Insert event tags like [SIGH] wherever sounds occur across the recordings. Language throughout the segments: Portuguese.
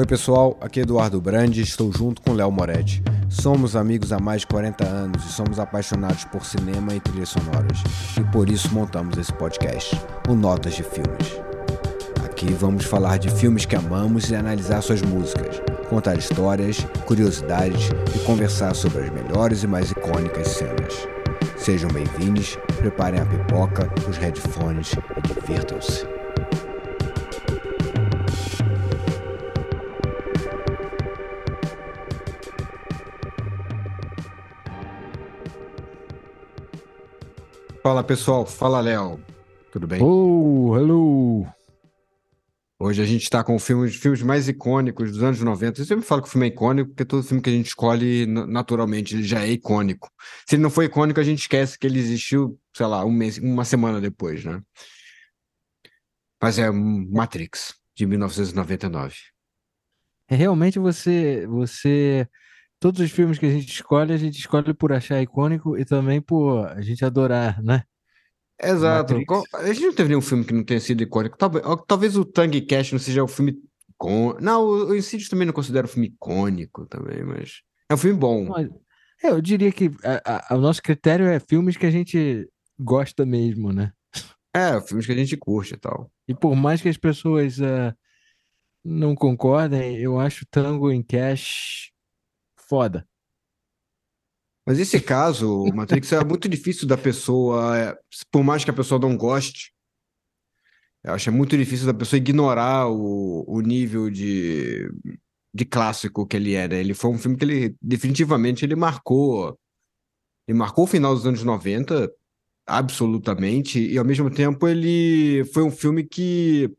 Oi pessoal, aqui é Eduardo Brandi, estou junto com Léo Moretti. Somos amigos há mais de 40 anos e somos apaixonados por cinema e trilhas sonoras. E por isso montamos esse podcast, o Notas de Filmes. Aqui vamos falar de filmes que amamos e analisar suas músicas, contar histórias, curiosidades e conversar sobre as melhores e mais icônicas cenas. Sejam bem-vindos, preparem a pipoca, os headphones e divirtam-se. Fala pessoal, fala Léo, tudo bem? Oh, hello! Hoje a gente está com filmes, filmes mais icônicos dos anos 90. Eu sempre falo que o filme é icônico, porque todo filme que a gente escolhe, naturalmente, ele já é icônico. Se ele não for icônico, a gente esquece que ele existiu, sei lá, um mês, uma semana depois, né? Mas é Matrix, de 1999. É, realmente você, você, todos os filmes que a gente escolhe, a gente escolhe por achar icônico e também por a gente adorar, né? Exato. Matrix. A gente não teve nenhum filme que não tenha sido icônico. Talvez, talvez o Tango Cash não seja o filme icônico. Não, o Insidious também não considero um filme icônico também, mas é um filme bom. Mas, é, eu diria que a- a- o nosso critério é filmes que a gente gosta mesmo, né? É, filmes que a gente curte e tal. E por mais que as pessoas ah, não concordem, eu acho Tango em Cash foda. Mas esse [LAUGHS] caso, Matrix, é muito difícil da pessoa, é, por mais que a pessoa não goste, eu acho é muito difícil da pessoa ignorar o, o nível de, de clássico que ele é, né? Ele foi um filme que ele, definitivamente, ele marcou, ele marcou o final dos anos 90, absolutamente, e ao mesmo tempo ele foi um filme que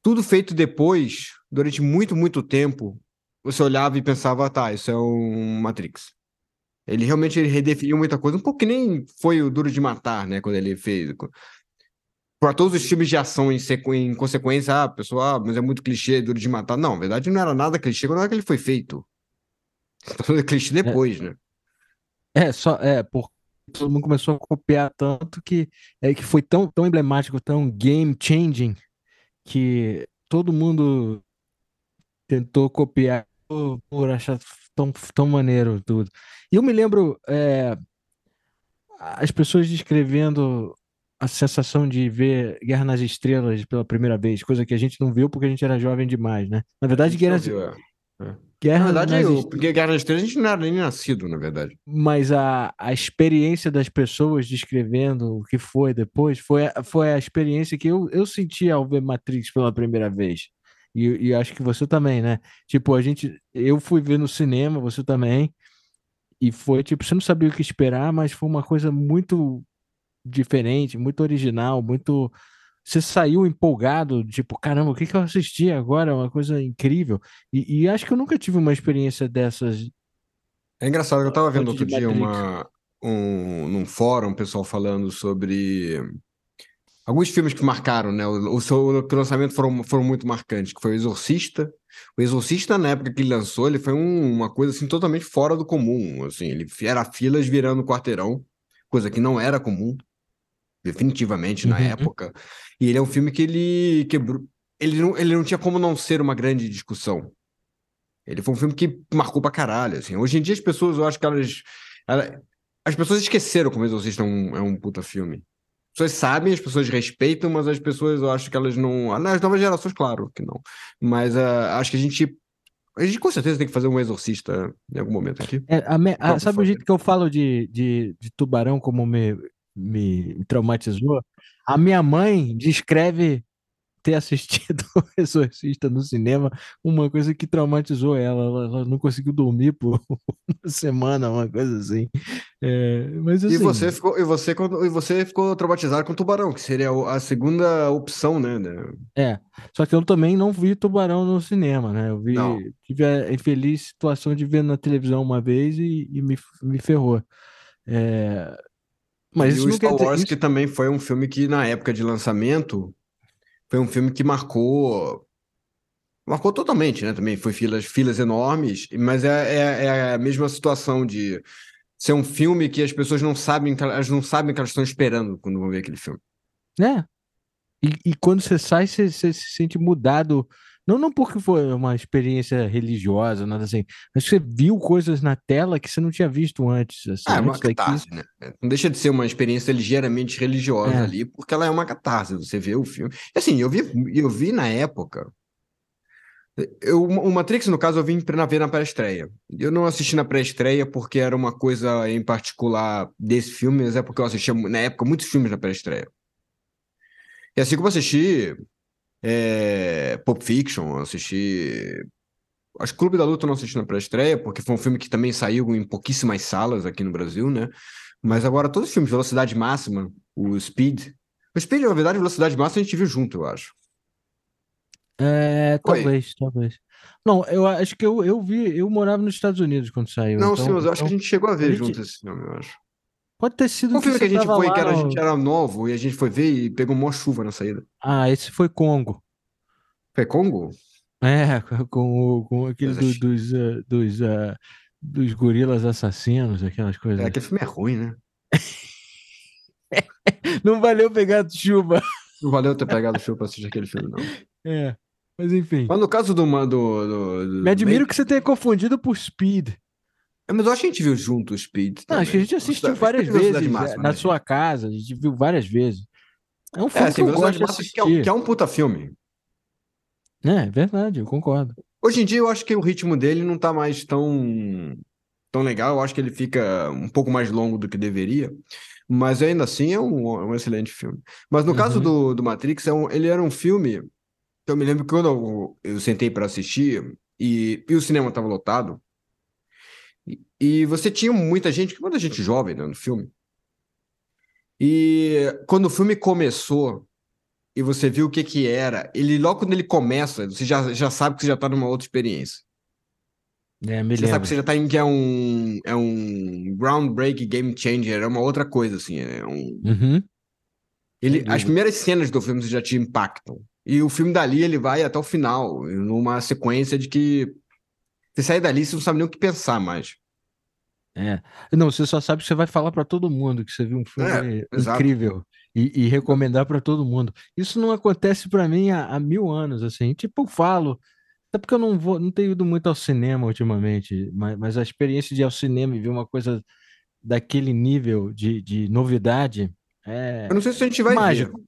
tudo feito depois, durante muito, muito tempo, você olhava e pensava, tá, isso é um Matrix. Ele realmente ele redefiniu muita coisa, um pouco que nem foi o Duro de Matar, né, quando ele fez. Para todos os filmes de ação em, sequ... em consequência, ah, pessoal, ah, mas é muito clichê, Duro de Matar. Não, na verdade não era nada clichê quando era que ele foi feito. [LAUGHS] Então, é clichê depois, né? É, só, é, porque todo mundo começou a copiar tanto que, é, que foi tão, tão emblemático, tão game changing, que todo mundo tentou copiar por, por achar tão, tão maneiro tudo. E eu me lembro é, as pessoas descrevendo a sensação de ver Guerra nas Estrelas pela primeira vez, coisa que a gente não viu porque a gente era jovem demais, né? Na verdade, Guerra, não viu, é. Na Guerra verdade, nas eu, Estrelas. Guerra nas Estrelas a gente não era nem nascido, na verdade. Mas a, a experiência das pessoas descrevendo o que foi depois foi, a- foi a experiência que eu, eu senti ao ver Matrix pela primeira vez. E, e acho que você também, né? Tipo, a gente. Eu fui ver no cinema, você também. E foi tipo, você não sabia o que esperar, mas foi uma coisa muito diferente, muito original, muito. Você saiu empolgado, tipo, caramba, o que que eu assisti agora? É Uma coisa incrível. E, e acho que eu nunca tive uma experiência dessas É engraçado que eu tava vendo outro dia Matrix. uma, um, num fórum, o pessoal falando sobre alguns filmes que marcaram, né? O, o seu que o lançamento foram, foram muito marcantes, que foi o Exorcista. O Exorcista, na época que ele lançou, ele foi um- uma coisa assim totalmente fora do comum. Assim, ele era filas virando quarteirão, coisa que não era comum, definitivamente na Uhum. época. E ele é um filme que ele quebrou. Ele não, ele não tinha como não ser uma grande discussão. Ele foi um filme que marcou pra caralho, assim. Hoje em dia as pessoas, eu acho que elas... ela- as pessoas esqueceram como o Exorcista é um, é um puta filme. As pessoas sabem, as pessoas respeitam, mas as pessoas, eu acho que elas não... Nas novas gerações, claro que não. Mas ah, acho que a gente... A gente com certeza tem que fazer um Exorcista em algum momento aqui. É, a me- a- sabe o jeito que eu falo de, de, de tubarão como me, me traumatizou? A minha mãe descreve ter assistido [LAUGHS] o Exorcista no cinema, uma coisa que traumatizou ela. Ela, ela não conseguiu dormir por [LAUGHS] uma semana, uma coisa assim. É, mas E assim, você ficou, e você, e você ficou traumatizado com o Tubarão, que seria a segunda opção, né? né? é. Só que eu também não vi tubarão no cinema, né? Eu vi, Não. tive a infeliz situação de ver na televisão uma vez e, e me, me ferrou. É, mas e o Star dizer, Wars, isso- que também foi um filme que, na época de lançamento, foi um filme que marcou. Marcou totalmente, né? Também foi filas, filas enormes, mas é, é, é a mesma situação de ser um filme que as pessoas não sabem, elas não sabem que elas estão esperando quando vão ver aquele filme. né? E, e quando você sai, você, você se sente mudado. Não, não porque foi uma experiência religiosa, nada assim, mas você viu coisas na tela que você não tinha visto antes. Assim, Ah, é uma antes daqui. catarse, né? Não deixa de ser uma experiência ligeiramente religiosa É. ali, porque ela é uma catarse. Você vê o filme. E, Assim, eu vi, eu vi na época. Eu, o Matrix, no caso, eu vim pra ver na pré-estreia. Eu não assisti na pré-estreia porque era uma coisa em particular desse filme, mas é porque eu assistia, na época, muitos filmes na pré-estreia. E assim como eu assisti é, Pulp Fiction, eu assisti. Acho que Clube da Luta eu não assisti na pré-estreia, porque foi um filme que também saiu em pouquíssimas salas aqui no Brasil, né? Mas agora todos os filmes, Velocidade Máxima, o Speed. O Speed, na verdade, Velocidade Máxima a gente viu junto, eu acho. É, talvez, talvez. Não, eu acho que eu, eu vi, eu morava nos Estados Unidos quando saiu. Não, então, sim, mas eu acho que a então gente chegou a ver a gente- junto esse filme, eu acho. Pode ter sido Um filme que a gente foi, lá que era, a gente era novo, e a gente foi ver e pegou mó chuva na saída. Ah, esse foi Congo. Foi Congo? É, [LAUGHS] com, com aquele do- dos, ah, dos, ah, dos gorilas assassinos, aquelas coisas. É, aquele filme é ruim, né? [LAUGHS] Não valeu pegar chuva. Não valeu ter pegado chuva pra assistir aquele filme, não. [LAUGHS] É, mas enfim. Mas no caso do. do, do, do Me admiro que você tenha confundido por Speed. É, Mas eu acho que a gente viu junto o Speed. Não, acho que a gente assistiu várias vezes Máxima, é, na né, sua casa, a gente viu várias vezes. É um filme É, que eu gosto de Máxima que é, um, assistir. que é um puta filme. É, é verdade, eu concordo. Hoje em dia eu acho que o ritmo dele não tá mais tão, tão legal. Eu acho que ele fica um pouco mais longo do que deveria. Mas ainda assim é um, é um excelente filme. Mas no caso Uhum. do, do Matrix, é um- ele era um filme que eu me lembro que quando eu, eu sentei para assistir e, e o cinema estava lotado. E, e você tinha muita gente, muita gente jovem né, no filme. E quando o filme começou e você viu o que que era, ele logo quando ele começa, você já, já sabe que você já está numa outra experiência. É, me Você sabe lembro. que você já tá em que é um, é um groundbreak game changer, é uma outra coisa, assim. É um, Uhum. ele, as primeiras cenas do filme já te impactam. E o filme dali, ele vai até o final, numa sequência de que você sai dali, você não sabe nem o que pensar mais. É. Não, você só sabe que você vai falar pra todo mundo que você viu um filme exato. incrível e, e recomendar pra todo mundo. Isso não acontece pra mim há, há mil anos, assim. Tipo, eu falo, até porque eu não vou, não tenho ido muito ao cinema ultimamente, mas, mas a experiência de ir ao cinema e ver uma coisa daquele nível de, de novidade é. Eu não sei se a gente vai Mágico.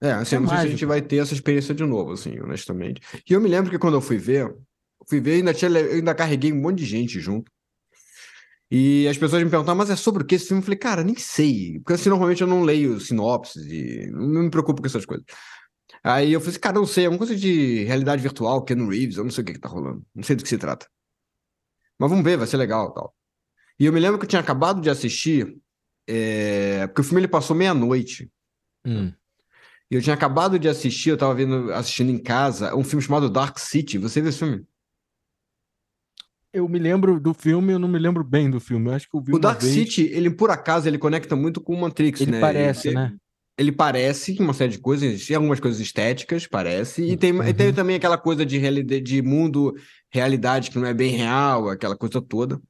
ver. É, assim, É eu não sei se a mágico. gente vai ter essa experiência de novo, assim, honestamente. E eu me lembro que quando eu fui ver, fui ver e ainda, tinha, ainda carreguei um monte de gente junto. E as pessoas me perguntavam, mas é sobre o que esse filme? Eu falei, cara, nem sei. Porque assim, normalmente eu não leio sinopses e não me preocupo com essas coisas. Aí eu falei assim, cara, não sei, é uma coisa de realidade virtual, Ken Reeves, eu não sei o que que tá rolando. Não sei do que se trata. Mas vamos ver, vai ser legal e tal. E eu me lembro que eu tinha acabado de assistir, é, porque o filme ele passou meia-noite. Hum. E eu tinha acabado de assistir, eu tava vendo, assistindo em casa, um filme chamado Dark City. Você viu esse filme? Eu me lembro do filme, eu não me lembro bem do filme. Eu acho que eu vi O Dark vez. City, ele por acaso, ele conecta muito com o Matrix, Ele né? parece, ele, né? Ele parece uma série de coisas, tem algumas coisas estéticas, parece, e tem, e tem Uhum. também aquela coisa de, realidade, de mundo, realidade que não é bem real, aquela coisa toda.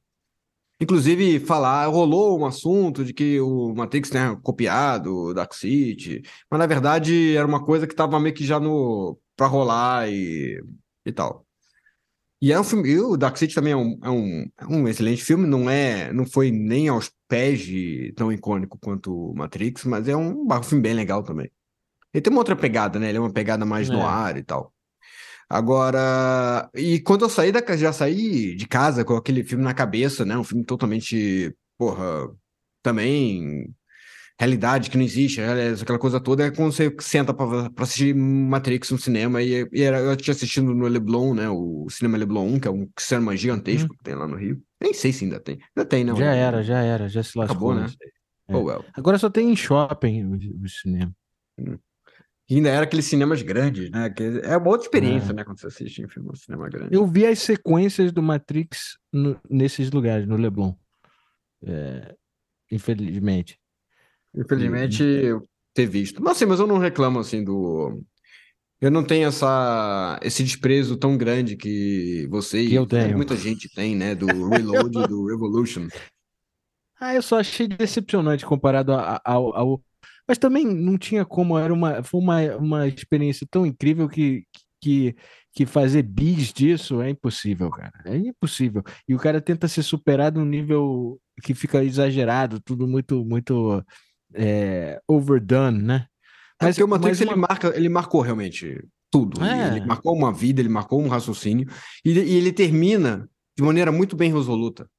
Inclusive, falar, rolou um assunto de que o Matrix tenha copiado o Dark City, mas na verdade era uma coisa que estava meio que já no para rolar e, e tal. E é um filme, e o Dark City também é um, é um, é um excelente filme, não é, não foi nem aos pés de tão icônico quanto o Matrix, mas é um, um filme bem legal também. Ele tem uma outra pegada, né? Ele é uma pegada mais no É. ar e tal. Agora, e quando eu saí da casa, já saí de casa com aquele filme na cabeça, né? Um filme totalmente, porra, também realidade que não existe, é, aquela coisa toda, é quando você senta pra, pra assistir Matrix no cinema, e, e era, eu tinha assistido no Leblon, né? O Cinema Leblon 1, que é um cinema gigantesco que tem lá no Rio. Nem sei se ainda tem. Ainda tem, né? Hum. Já era, já era, já se lascou. Acabou, né? aí. é. Oh, well. Agora só tem em shopping o, o cinema. E ainda era aqueles cinemas grandes, né? Que é uma outra experiência, É. né? Quando você assiste em filme no cinema grande. Eu vi as sequências do Matrix no- nesses lugares, no Leblon. É, infelizmente. Infelizmente, eu ter visto. Mas assim, mas eu não reclamo assim do. Eu não tenho essa, esse desprezo tão grande que você Que eu e tenho. muita gente tem, né? Do Reload do Revolution. Ah, eu só achei decepcionante comparado a- a- ao, Mas também não tinha como, era uma, foi uma, uma experiência tão incrível que, que que fazer bis disso é impossível, cara. É impossível. E o cara tenta ser superado num nível que fica exagerado, tudo muito, muito é, overdone, né? É mas, é o Matrix uma... ele, marca, ele marcou realmente tudo. É. Ele marcou uma vida, ele marcou um raciocínio, e, e ele termina de maneira muito bem resoluta.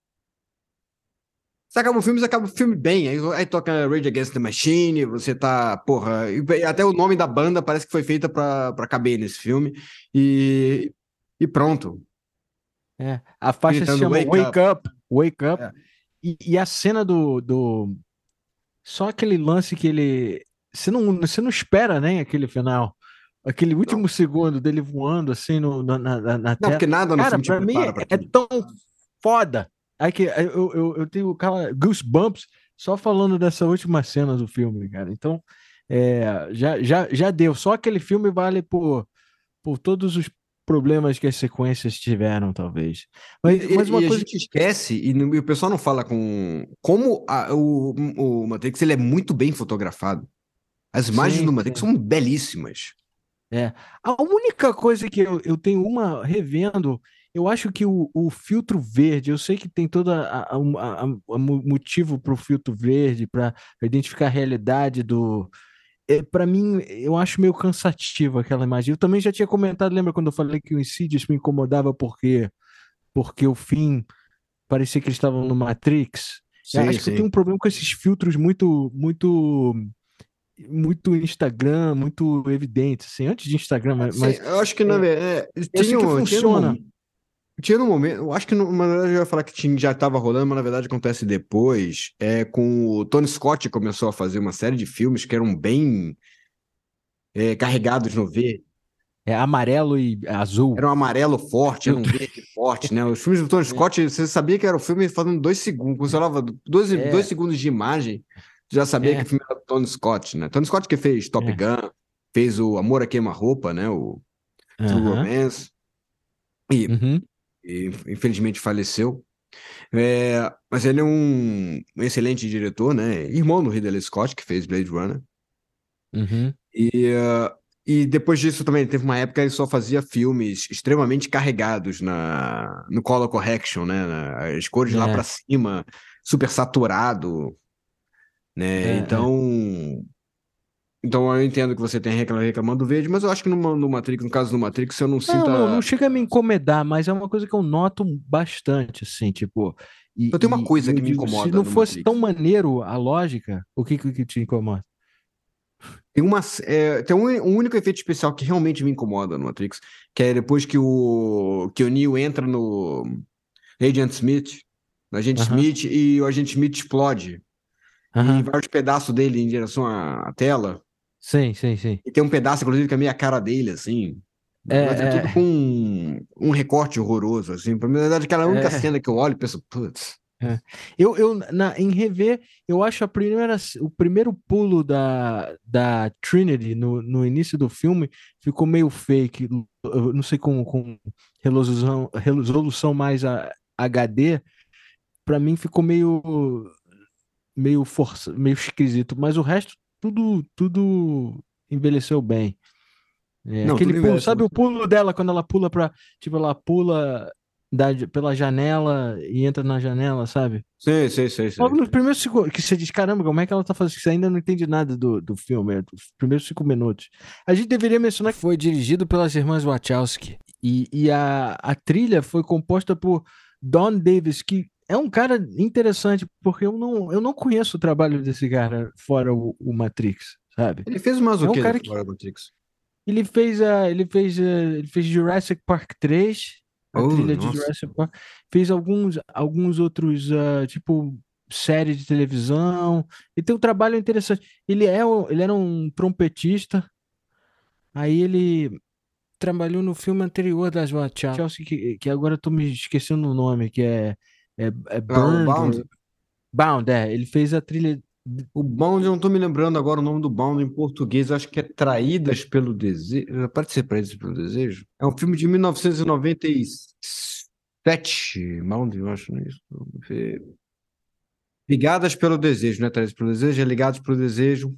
Você acaba o filme, você acaba o filme bem. Aí, aí toca Rage Against the Machine, você tá. Porra. Até o nome da banda parece que foi feita pra, pra caber nesse filme. E, e pronto. É. A faixa Gritando, se chama Wake, Wake Up. up. Wake Up. É. E, e, a cena do, do. Só aquele lance que ele. Você não, você não espera nem aquele final. Aquele último não. segundo dele voando assim no, na, na, na não, tela. porque nada no Cara, filme pra mim é tão foda Aí que eu, eu, eu tenho cara, goosebumps só falando dessa última cena do filme, cara. Então, é, já, já, já deu. Só aquele filme vale por, por todos os problemas que as sequências tiveram, talvez. Mas, mas uma e coisa a gente esquece, e, e, o pessoal não fala com. Como a, o, o Matrix ele é muito bem fotografado. As imagens sim, do Matrix sim. são belíssimas. É. A única coisa que eu, eu tenho uma revendo eu acho que o, o filtro verde, eu sei que tem todo o motivo para o filtro verde, para identificar a realidade do. É, para mim, eu acho meio cansativo aquela imagem. Eu também já tinha comentado, lembra quando eu falei que o Insidious me incomodava porque, porque o fim parecia que eles estavam no Matrix? Sim, eu acho sim. que eu tenho um problema com esses filtros muito, muito muito Instagram, muito evidente, assim, antes de Instagram, mas... Sim, eu acho que, na é, verdade, é, tinha, que funciona. Tinha tinha um momento, eu acho que na verdade eu ia falar que tinha, já estava rolando, mas na verdade acontece depois. É com o Tony Scott começou a fazer uma série de filmes que eram bem é, carregados no verde. É amarelo e azul. Era um amarelo forte, era um [LAUGHS] verde forte, né? Os filmes do Tony Scott, você sabia que era o filme fazendo dois segundos, quando você falava dois, é. dois segundos de imagem, já sabia é. que o filme era do Tony Scott, né? Tony Scott que fez Top é. Gun, fez o Amor a Queima-Roupa, né? O True Romance. E uhum e infelizmente faleceu. É, mas ele é um, um, excelente diretor, né? Irmão do Ridley Scott, que fez Blade Runner. Uhum. E, uh, e depois disso também teve uma época que ele só fazia filmes extremamente carregados na, no color correction, né? As cores é. lá para cima, super saturado, né? É, então então eu entendo que você tem reclamando do verde, mas eu acho que no, no Matrix, no caso do Matrix, eu não, não sinto. Não, não chega a me incomodar, mas é uma coisa que eu noto bastante, assim, tipo. E, eu tenho uma coisa e, que me incomoda. Se não fosse Matrix. tão maneiro a lógica, o que, que te incomoda? Tem, uma, é, tem um, um, único efeito especial que realmente me incomoda no Matrix, que é depois que o, que o Neo entra no Agent Smith, no Agent uh -huh. Smith, e o Agent Smith explode. Uh -huh. E vários pedaços dele em direção à, à tela. Sim, sim, sim. E tem um pedaço, inclusive, que é meio a cara dele, assim. É, mas é, é tudo com um, um, recorte horroroso, assim. Pra mim, na verdade, aquela única é. cena que eu olho e penso, putz. É. Eu, eu na, em rever, eu acho a primeira, o primeiro pulo da, da Trinity no, no início do filme ficou meio fake. Não sei com, com resolução, resolução mais a, HD, para mim ficou meio meio força, meio esquisito, mas o resto tudo, tudo envelheceu bem. É, não, aquele pulo, sabe o pulo dela quando ela pula para tipo, ela pula da, pela janela e entra na janela, sabe? Sim, sim, sim. sim. Logo nos primeiros segundos, que você diz, caramba, como é que ela tá fazendo? Você ainda não entende nada do, do filme, é, dos primeiros cinco minutos. A gente deveria mencionar que foi dirigido pelas irmãs Wachowski. E, e a, a trilha foi composta por Don Davis, que é um cara interessante, porque eu não, eu não conheço o trabalho desse cara fora o, o Matrix, sabe? Ele fez umas é um o cara que, fora Matrix? Ele fez, a, ele, fez a, ele fez Jurassic Park 3, a oh, trilha nossa. de Jurassic Park. Fez alguns, alguns outros, uh, tipo, série de televisão. E tem um trabalho interessante. Ele, é, ele era um trompetista, aí ele trabalhou no filme anterior das Wachowski, que, que agora eu tô me esquecendo o nome, que é é, é Burned, Bound. Bound, é. Ele fez a trilha. O Bound, eu não tô me lembrando agora o nome do Bound em português, acho que é Traídas pelo Desejo. Pode ser Traídas pelo Desejo? É um filme de 1997. Bound, eu acho, não é isso? Ligadas pelo Desejo, né? Traídas pelo Desejo, é Ligados pelo Desejo.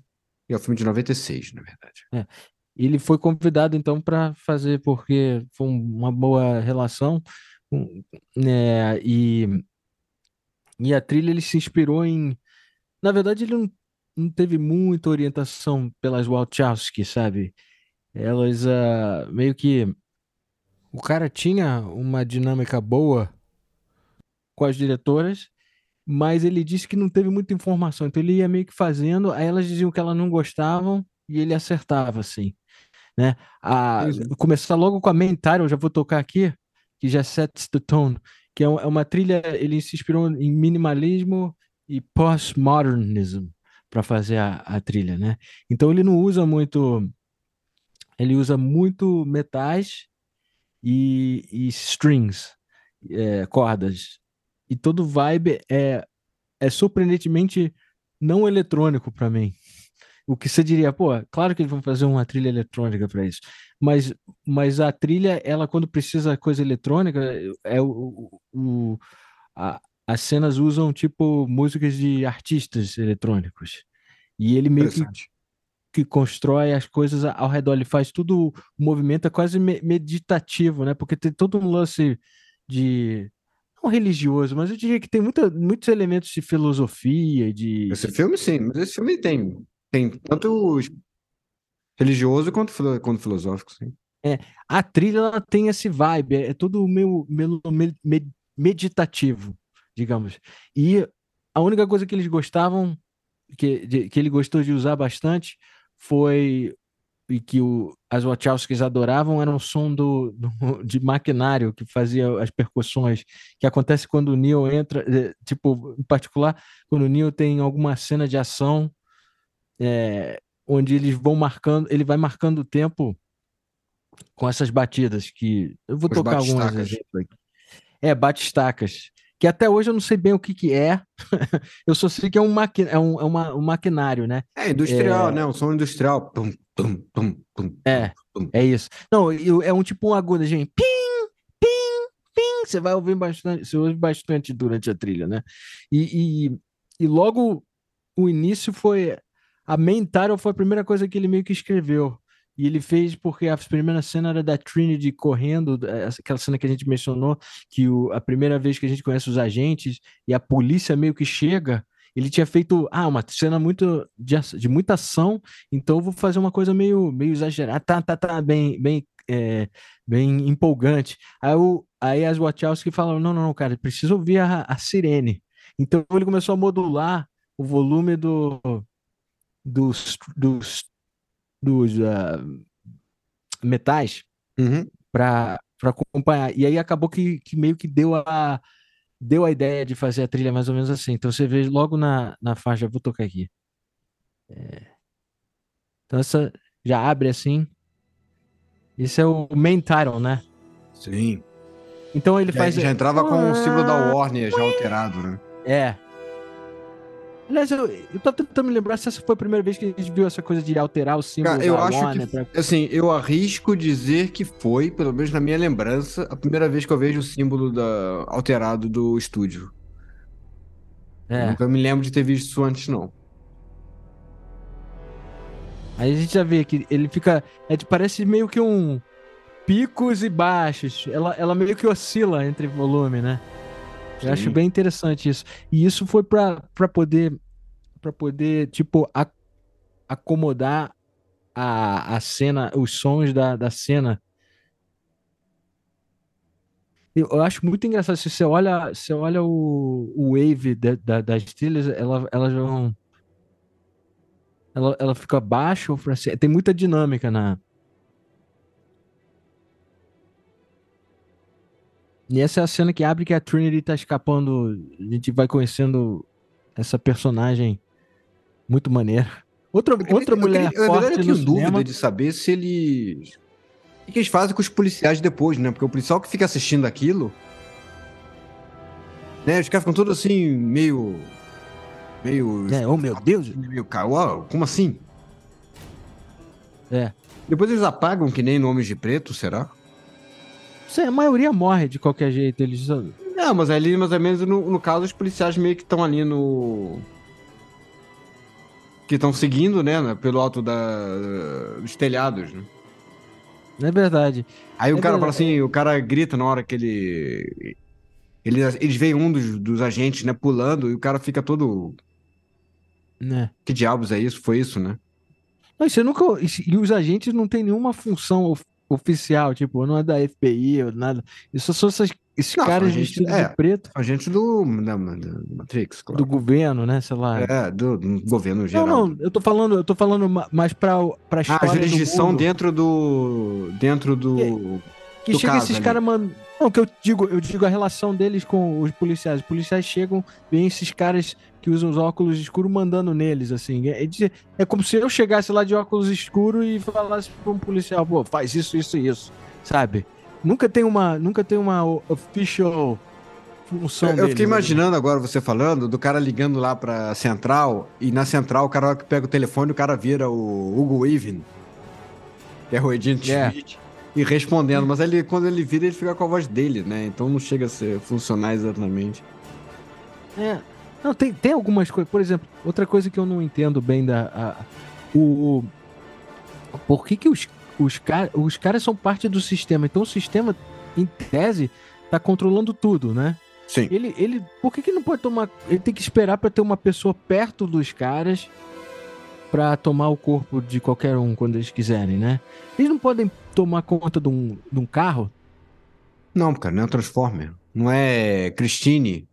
E é um filme de 96, na verdade. É. ele foi convidado então para fazer porque foi uma boa relação né, e e a trilha ele se inspirou em na verdade ele não, não teve muita orientação pelas Wachowski, sabe? Elas uh, meio que o cara tinha uma dinâmica boa com as diretoras, mas ele disse que não teve muita informação, então ele ia meio que fazendo, aí elas diziam que elas não gostavam e ele acertava assim né? A, começar logo com a title, eu já vou tocar aqui, que já sets the tone, que é, é uma trilha, ele se inspirou em minimalismo e postmodernism para fazer a, a trilha, né? Então ele não usa muito, ele usa muito metais e, e strings, é, cordas, e todo vibe é, é surpreendentemente não eletrônico para mim. O que você diria, pô, claro que eles vão fazer uma trilha eletrônica para isso, mas, mas a trilha, ela quando precisa coisa eletrônica, é o, o a, as cenas usam tipo músicas de artistas eletrônicos. E ele meio que, que constrói as coisas ao redor, ele faz tudo, o movimento é quase meditativo, né? Porque tem todo um lance de não religioso, mas eu diria que tem muita, muitos elementos de filosofia, de Esse filme sim, mas esse filme tem tem tanto religioso quanto, quanto filosófico, sim. É, a trilha ela tem esse vibe, é, é tudo meio, meio meditativo, digamos. E a única coisa que eles gostavam, que, de, que ele gostou de usar bastante, foi e que o, as Wachowskis adoravam era o som do, do, [LAUGHS] de maquinário que fazia as percussões, que acontece quando o Neo entra, é, tipo, em particular, quando o Neo tem alguma cena de ação é, onde eles vão marcando, ele vai marcando o tempo com essas batidas que eu vou Os tocar alguns exemplos aqui. É, bate-estacas. Que até hoje eu não sei bem o que, que é. [LAUGHS] eu só sei que é um, maqui é um, é uma, um maquinário, né? É industrial, é... né? Um som industrial. Pum, pum, pum, pum, é, pum. é isso. Não, é um tipo um agudo, gente. Pim, pim, pim. Você vai ouvir bastante, você ouve bastante durante a trilha, né? E, e, e logo o início foi a title foi a primeira coisa que ele meio que escreveu. E ele fez porque a primeira cena era da Trinity correndo, aquela cena que a gente mencionou, que o, a primeira vez que a gente conhece os agentes e a polícia meio que chega, ele tinha feito ah, uma cena muito de, de muita ação, então eu vou fazer uma coisa meio, meio exagerada, tá, tá, tá, bem, bem, é, bem empolgante. Aí, o, aí as Wachowski falaram, não, não, não, cara, precisa ouvir a, a sirene. Então ele começou a modular o volume do, dos, dos, dos uh, metais uhum. para acompanhar. E aí acabou que, que meio que deu a, deu a ideia de fazer a trilha mais ou menos assim. Então você vê logo na, na faixa, vou tocar aqui. É... Então essa já abre assim. Esse é o main title, né? Sim. Então ele já, faz. Já entrava com o símbolo da Warner já alterado, né? É. Aliás, eu, eu tô tentando me lembrar se essa foi a primeira vez que a gente viu essa coisa de alterar o símbolo Cara, eu acho que, pra... assim, eu arrisco dizer que foi, pelo menos na minha lembrança, a primeira vez que eu vejo o símbolo da, alterado do estúdio. É. nunca me lembro de ter visto isso antes, não. Aí a gente já vê que ele fica. É, parece meio que um picos e baixos. Ela, ela meio que oscila entre volume, né? Eu acho bem interessante isso. E isso foi para poder para poder tipo a, acomodar a, a cena, os sons da, da cena. Eu, eu acho muito engraçado se você olha, você olha o, o wave da, da, das trilhas, ela elas vão ela, ela fica baixo, tem muita dinâmica na E essa é a cena que abre que a Trinity tá escapando. A gente vai conhecendo essa personagem muito maneira. Outra, outra eu, mulher eu, forte eu, eu tenho dúvida de saber se ele... O que eles fazem com os policiais depois, né? Porque o policial que fica assistindo aquilo... Né? Os caras ficam todos assim, meio... Meio... É, oh meu Deus! Meio... Uau, como assim? É. Depois eles apagam que nem no Homens de Preto, será? A maioria morre de qualquer jeito. Eles... Não, mas ali, mais ou menos, no, no caso, os policiais meio que estão ali no. que estão seguindo, né, pelo alto da, dos telhados, né? É verdade. Aí o É cara verdade. fala assim, o cara grita na hora que ele. ele eles veem um dos, dos agentes, né, pulando, e o cara fica todo. Né? Que diabos é isso? Foi isso, né? Mas você nunca. E os agentes não têm nenhuma função oficial, tipo, não é da FBI ou nada. Isso são essas- esses Não, caras vestidos é. de preto Agente do. Da, da Matrix, claro. do governo, né? Sei lá. É, do, do governo não, geral. não, eu tô falando, eu tô falando ma- mais pra, pra Ah, história a jurisdição do dentro do. Dentro do. Que do chega caso esses caras, mano. Não, que eu digo, eu digo a relação deles com os policiais. Os policiais chegam, vêm esses caras que usam os óculos escuros mandando neles, assim. É, é é como se eu chegasse lá de óculos escuros e falasse pra um policial, pô, faz isso, isso e isso, sabe? Nunca tem uma, nunca tem uma o- official função Eu, eu deles, fiquei né? imaginando agora você falando do cara ligando lá pra central e na central o cara que pega o telefone o cara vira o Hugo Weaving, que é o Agent É. Smith, e respondendo, mas ele, quando ele vira ele fica com a voz dele, né? Então não chega a ser funcionar exatamente. É. Não, tem, tem algumas coisas. Por exemplo, outra coisa que eu não entendo bem da. a- o, o- por que, que os, os, car, os caras são parte do sistema? Então o sistema, em tese, tá controlando tudo, né? Sim. Ele, ele, por que, que não pode tomar. Ele tem que esperar pra ter uma pessoa perto dos caras pra tomar o corpo de qualquer um quando eles quiserem, né? Eles não podem tomar conta de um, de um carro? Não, cara, não é Transformer. Não é Christine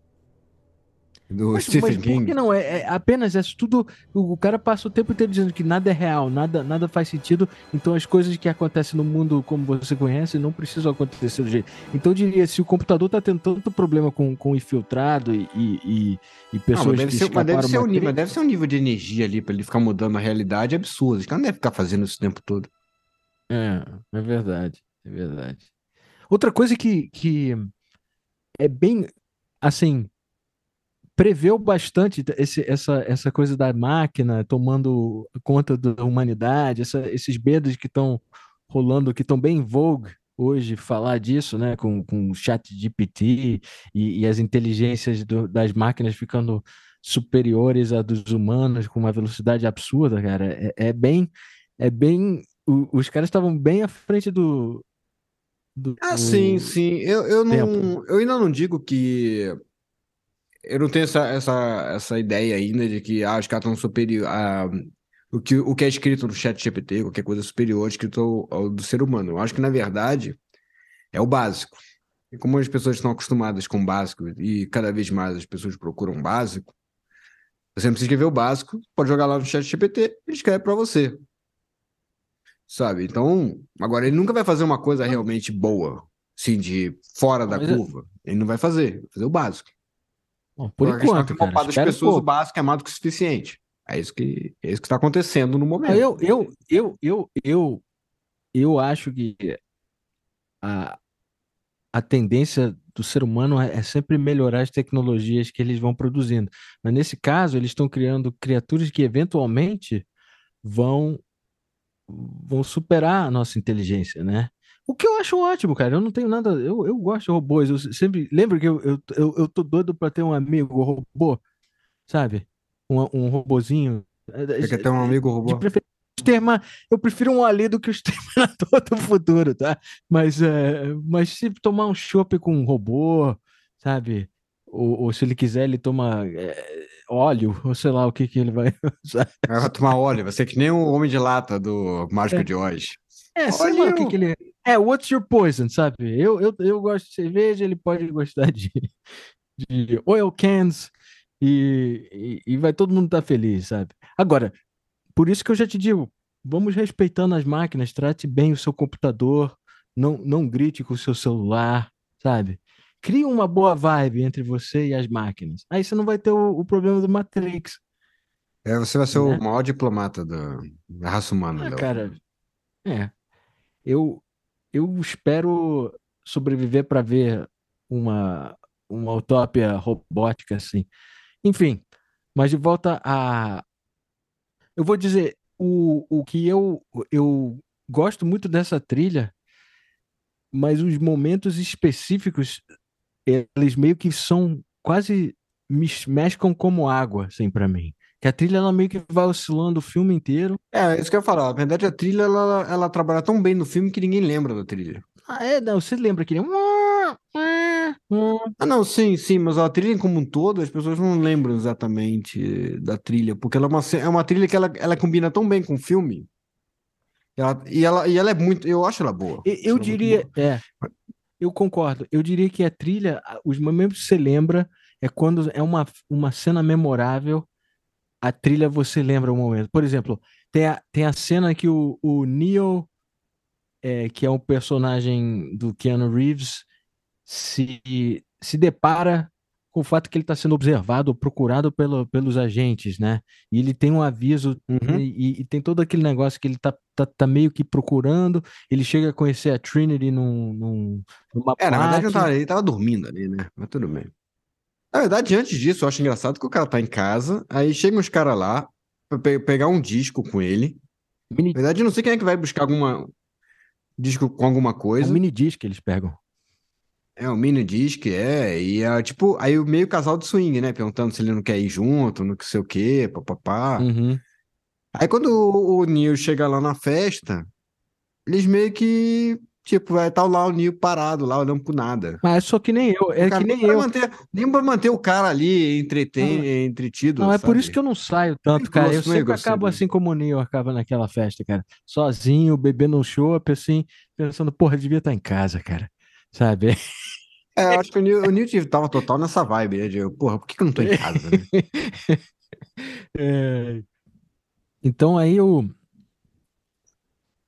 do Mas, Stephen mas por King. que não? É, é apenas é tudo. O, o cara passa o tempo inteiro dizendo que nada é real, nada, nada faz sentido. Então as coisas que acontecem no mundo como você conhece não precisam acontecer do jeito. Então eu diria, se o computador tá tendo tanto problema com, com infiltrado e, e, e- Não, pessoas mas deve, que ser, mas deve ser um nível, deve ser um nível de energia ali pra ele ficar mudando a realidade absurdo. Os caras não devem ficar fazendo isso o tempo todo. É, é verdade, é verdade. Outra coisa que, que é bem, assim, preveu bastante esse, essa, essa coisa da máquina tomando conta da humanidade, essa- esses medos que estão rolando, que estão bem em vogue hoje, falar disso, né, com, com o chat GPT e, e as inteligências do- das máquinas ficando superiores à dos humanos com uma velocidade absurda, cara, é, é bem, é bem, o- os caras estavam bem à frente do, do Ah, sim, sim. Eu, eu, não, eu ainda não digo que. Eu não tenho essa, essa, essa ideia ainda de que ah, os caras estão superior. A, o, que, o que é escrito no chat GPT, qualquer coisa superior escrito ao, ao do ser humano. Eu acho que, na verdade, é o básico. E como as pessoas estão acostumadas com o básico e cada vez mais as pessoas procuram o básico, você não precisa escrever o básico, pode jogar lá no chat GPT e escreve para você. Sabe? Então, agora ele nunca vai fazer uma coisa realmente boa, assim, de fora da Mas é- curva. Ele não vai fazer, vai fazer o básico. Bom, por A questão é enquanto, cara, das pessoas, pô, o básico é mais do que o suficiente. É isso que é isso que está acontecendo no momento. Eu, eu, eu, eu, eu, eu acho que a, a tendência do ser humano é, é sempre melhorar as tecnologias que eles vão produzindo. Mas nesse caso, eles estão criando criaturas que eventualmente vão vão superar a nossa inteligência, né? O que eu acho ótimo, cara. Eu não tenho nada. Eu, eu gosto de robôs. Eu sempre. Lembra que eu, eu, eu, eu tô doido pra ter um amigo robô, sabe? Um, um robozinho. Você quer ter um amigo robô? exterma- eu prefiro um ali do que o exterminador [LAUGHS] do futuro, tá? Mas, é, mas se tomar um chopp com um robô, sabe? Ou, ou se ele quiser, ele toma é, óleo, [LAUGHS] ou sei lá o que que ele vai [LAUGHS] usar. Vai tomar óleo, vai ser que nem o Homem de Lata do Mágico de Oz. É, sei lá o que que ele... É, what's your poison, sabe? Eu, eu, eu gosto de cerveja, ele pode gostar de, [LAUGHS] de oil cans e, e, e vai todo mundo estar feliz, sabe? Agora, por isso que eu já te digo, vamos respeitando as máquinas, trate bem o seu computador, não, não grite com o seu celular, sabe? Crie uma boa vibe entre você e as máquinas. Aí você não vai ter o, o problema do Matrix. É, você vai ser Né? o maior diplomata da, da raça humana, Ah, Léo. cara, é. Eu, eu espero sobreviver para ver uma, uma utopia robótica assim. Enfim, mas de volta a. Eu vou dizer, o, o que eu, eu gosto muito dessa trilha, mas os momentos específicos, eles meio que são quase mesclam como água, assim, para mim. Que a trilha ela meio que vai oscilando o filme inteiro. É, isso que eu ia falar. Na verdade, a trilha ela, ela trabalha tão bem no filme que ninguém lembra da trilha. Ah, é, não, você lembra que. Ah, não, sim, sim, mas a trilha como um todo, as pessoas não lembram exatamente da trilha, porque ela é uma, é uma trilha que ela, ela combina tão bem com o filme. Ela- e, ela, e ela é muito. Eu acho ela boa. Eu, eu ela muito diria, boa. Eu concordo. Eu diria que a trilha, os momentos que você lembra é quando é uma, uma cena memorável, a trilha você lembra o momento. Por exemplo, tem a, tem a cena que o, o Neo, é, que é um personagem do Keanu Reeves, se, se depara com o fato que ele está sendo observado, procurado pelo, pelos agentes, né? E ele tem um aviso Uhum. e, e tem todo aquele negócio que ele tá, tá, tá meio que procurando. Ele chega a conhecer a Trinity num, num, numa É, na verdade, tava, ele tava dormindo ali, né? Mas tudo bem. Na verdade, antes disso, eu acho engraçado que o cara tá em casa, aí chegam os caras lá pra pe- pegar um disco com ele. Mini, Na verdade, eu não sei quem é que vai buscar alguma disco com alguma é um coisa. mini disc que eles pegam. É, um mini disc, é, e é tipo, aí o meio casal de swing, né? Perguntando se ele não quer ir junto, não sei o quê, papapá. Uhum. Aí quando o, o Neil chega lá na festa, eles meio que, tipo, vai estar lá o Neil parado lá, olhando pro nada. Mas só que nem eu, é O cara, que nem nem pra eu. manter, nem pra manter o cara ali entreten, entretido, Não, é por isso sabe? que eu não saio tanto, cara. Eu meio sempre acabo grosseiro. assim como o Neo acaba naquela festa, cara. Sozinho, bebendo um chopp, assim, pensando, porra, devia estar em casa, cara. Sabe? É, eu acho que o tive- tava total nessa vibe, né? De, porra, por que que eu não tô em casa, né? [LAUGHS] É. Então aí o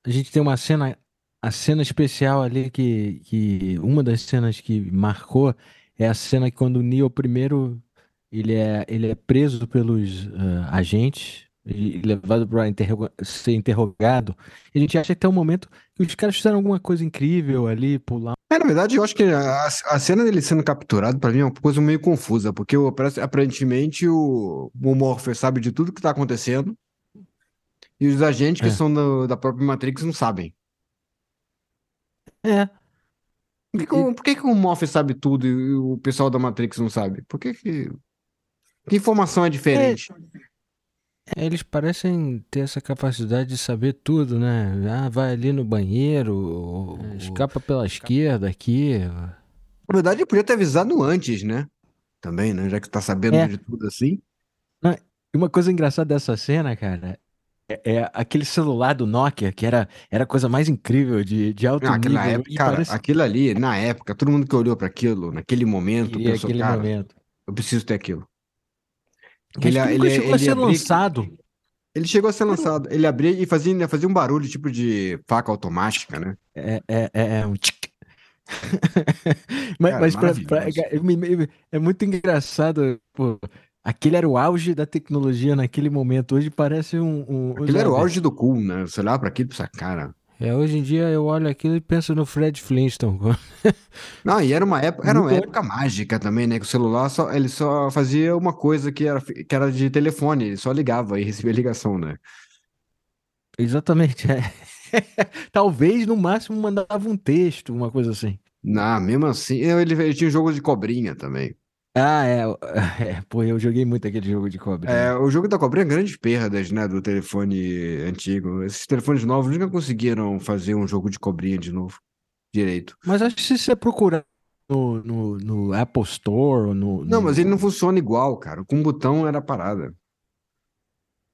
a gente tem uma cena, a cena especial ali que, que uma das cenas que marcou é a cena que quando o Neo primeiro ele é, ele é preso pelos ah, agentes e levado para ser interrogado. E a gente acha até o momento que os caras fizeram alguma coisa incrível ali, pular. É, na verdade, eu acho que a, a cena dele sendo capturado, pra mim, é uma coisa meio confusa, porque aparentemente o, o Morpheus sabe de tudo que tá acontecendo, e os agentes que É. são do- da própria Matrix não sabem. É, Por que, que o, por que, que o Morpheus sabe tudo e o pessoal da Matrix não sabe? Por que que... Que informação é diferente? Eles parecem ter essa capacidade de saber tudo, né? Ah, vai ali no banheiro, escapa pela esquerda aqui. Na verdade, podia ter avisado antes, né? Também, né? Já que tá sabendo É. de tudo assim. E uma coisa engraçada dessa cena, cara, é, é aquele celular do Nokia, que era, era a coisa mais incrível de, de alto Não, nível. época, cara, parece aquilo ali, na época, todo mundo que olhou pra aquilo, naquele que momento, queria pensou, aquele cara, momento. eu preciso ter aquilo. Ele- que ele- nunca chegou a ele ser abria- lançado. Ele chegou a ser lançado. Ele abria e fazia, fazia um barulho tipo de faca automática, né? É, é, é, é um tchic. [LAUGHS] mas Cara, mas pra- pra- é muito engraçado, pô. Aquele era o auge da tecnologia naquele momento. Hoje parece um. um Aquilo era o auge do cool, né? Você olhava pra aquilo e pensava, cara. É, hoje em dia eu olho aquilo e penso no Fred Flintstone. [LAUGHS] Não, e era uma época, era uma Muito- época mágica também, né? Que o celular só, ele só fazia uma coisa que era, que era de telefone, ele só ligava e recebia ligação, né? Exatamente. [LAUGHS] é. Talvez no máximo mandava um texto, uma coisa assim. Não, mesmo assim, ele, ele tinha um jogo de cobrinha também. Ah, é, [LAUGHS] é. Pô, eu joguei muito aquele jogo de cobrinha. É, o jogo da cobrinha, grandes perdas, né, do telefone antigo. Esses telefones novos nunca conseguiram fazer um jogo de cobrinha de novo, direito. Mas acho que se você procurar no, no, no Apple Store ou no. Não, no- mas ele não funciona igual, cara. Com botão era parada.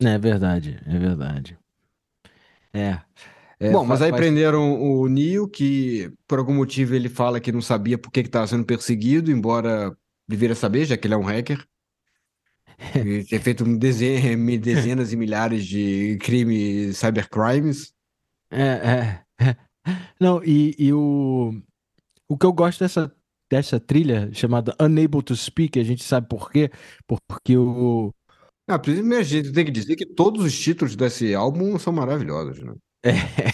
É verdade, é verdade. É. É, Bom, mas aí faz- prenderam o Neo, que por algum motivo ele fala que não sabia por que estava sendo perseguido, embora deveria saber, já que ele é um hacker. E ter feito dezen- [LAUGHS] dezenas e milhares de crimes, cybercrimes. É, é, é. Não, e, e o, o que eu gosto dessa, dessa trilha chamada Unable to Speak, a gente sabe por quê? Porque o. Ah, primeiro a gente tem que dizer que todos os títulos desse álbum são maravilhosos, né? [LAUGHS]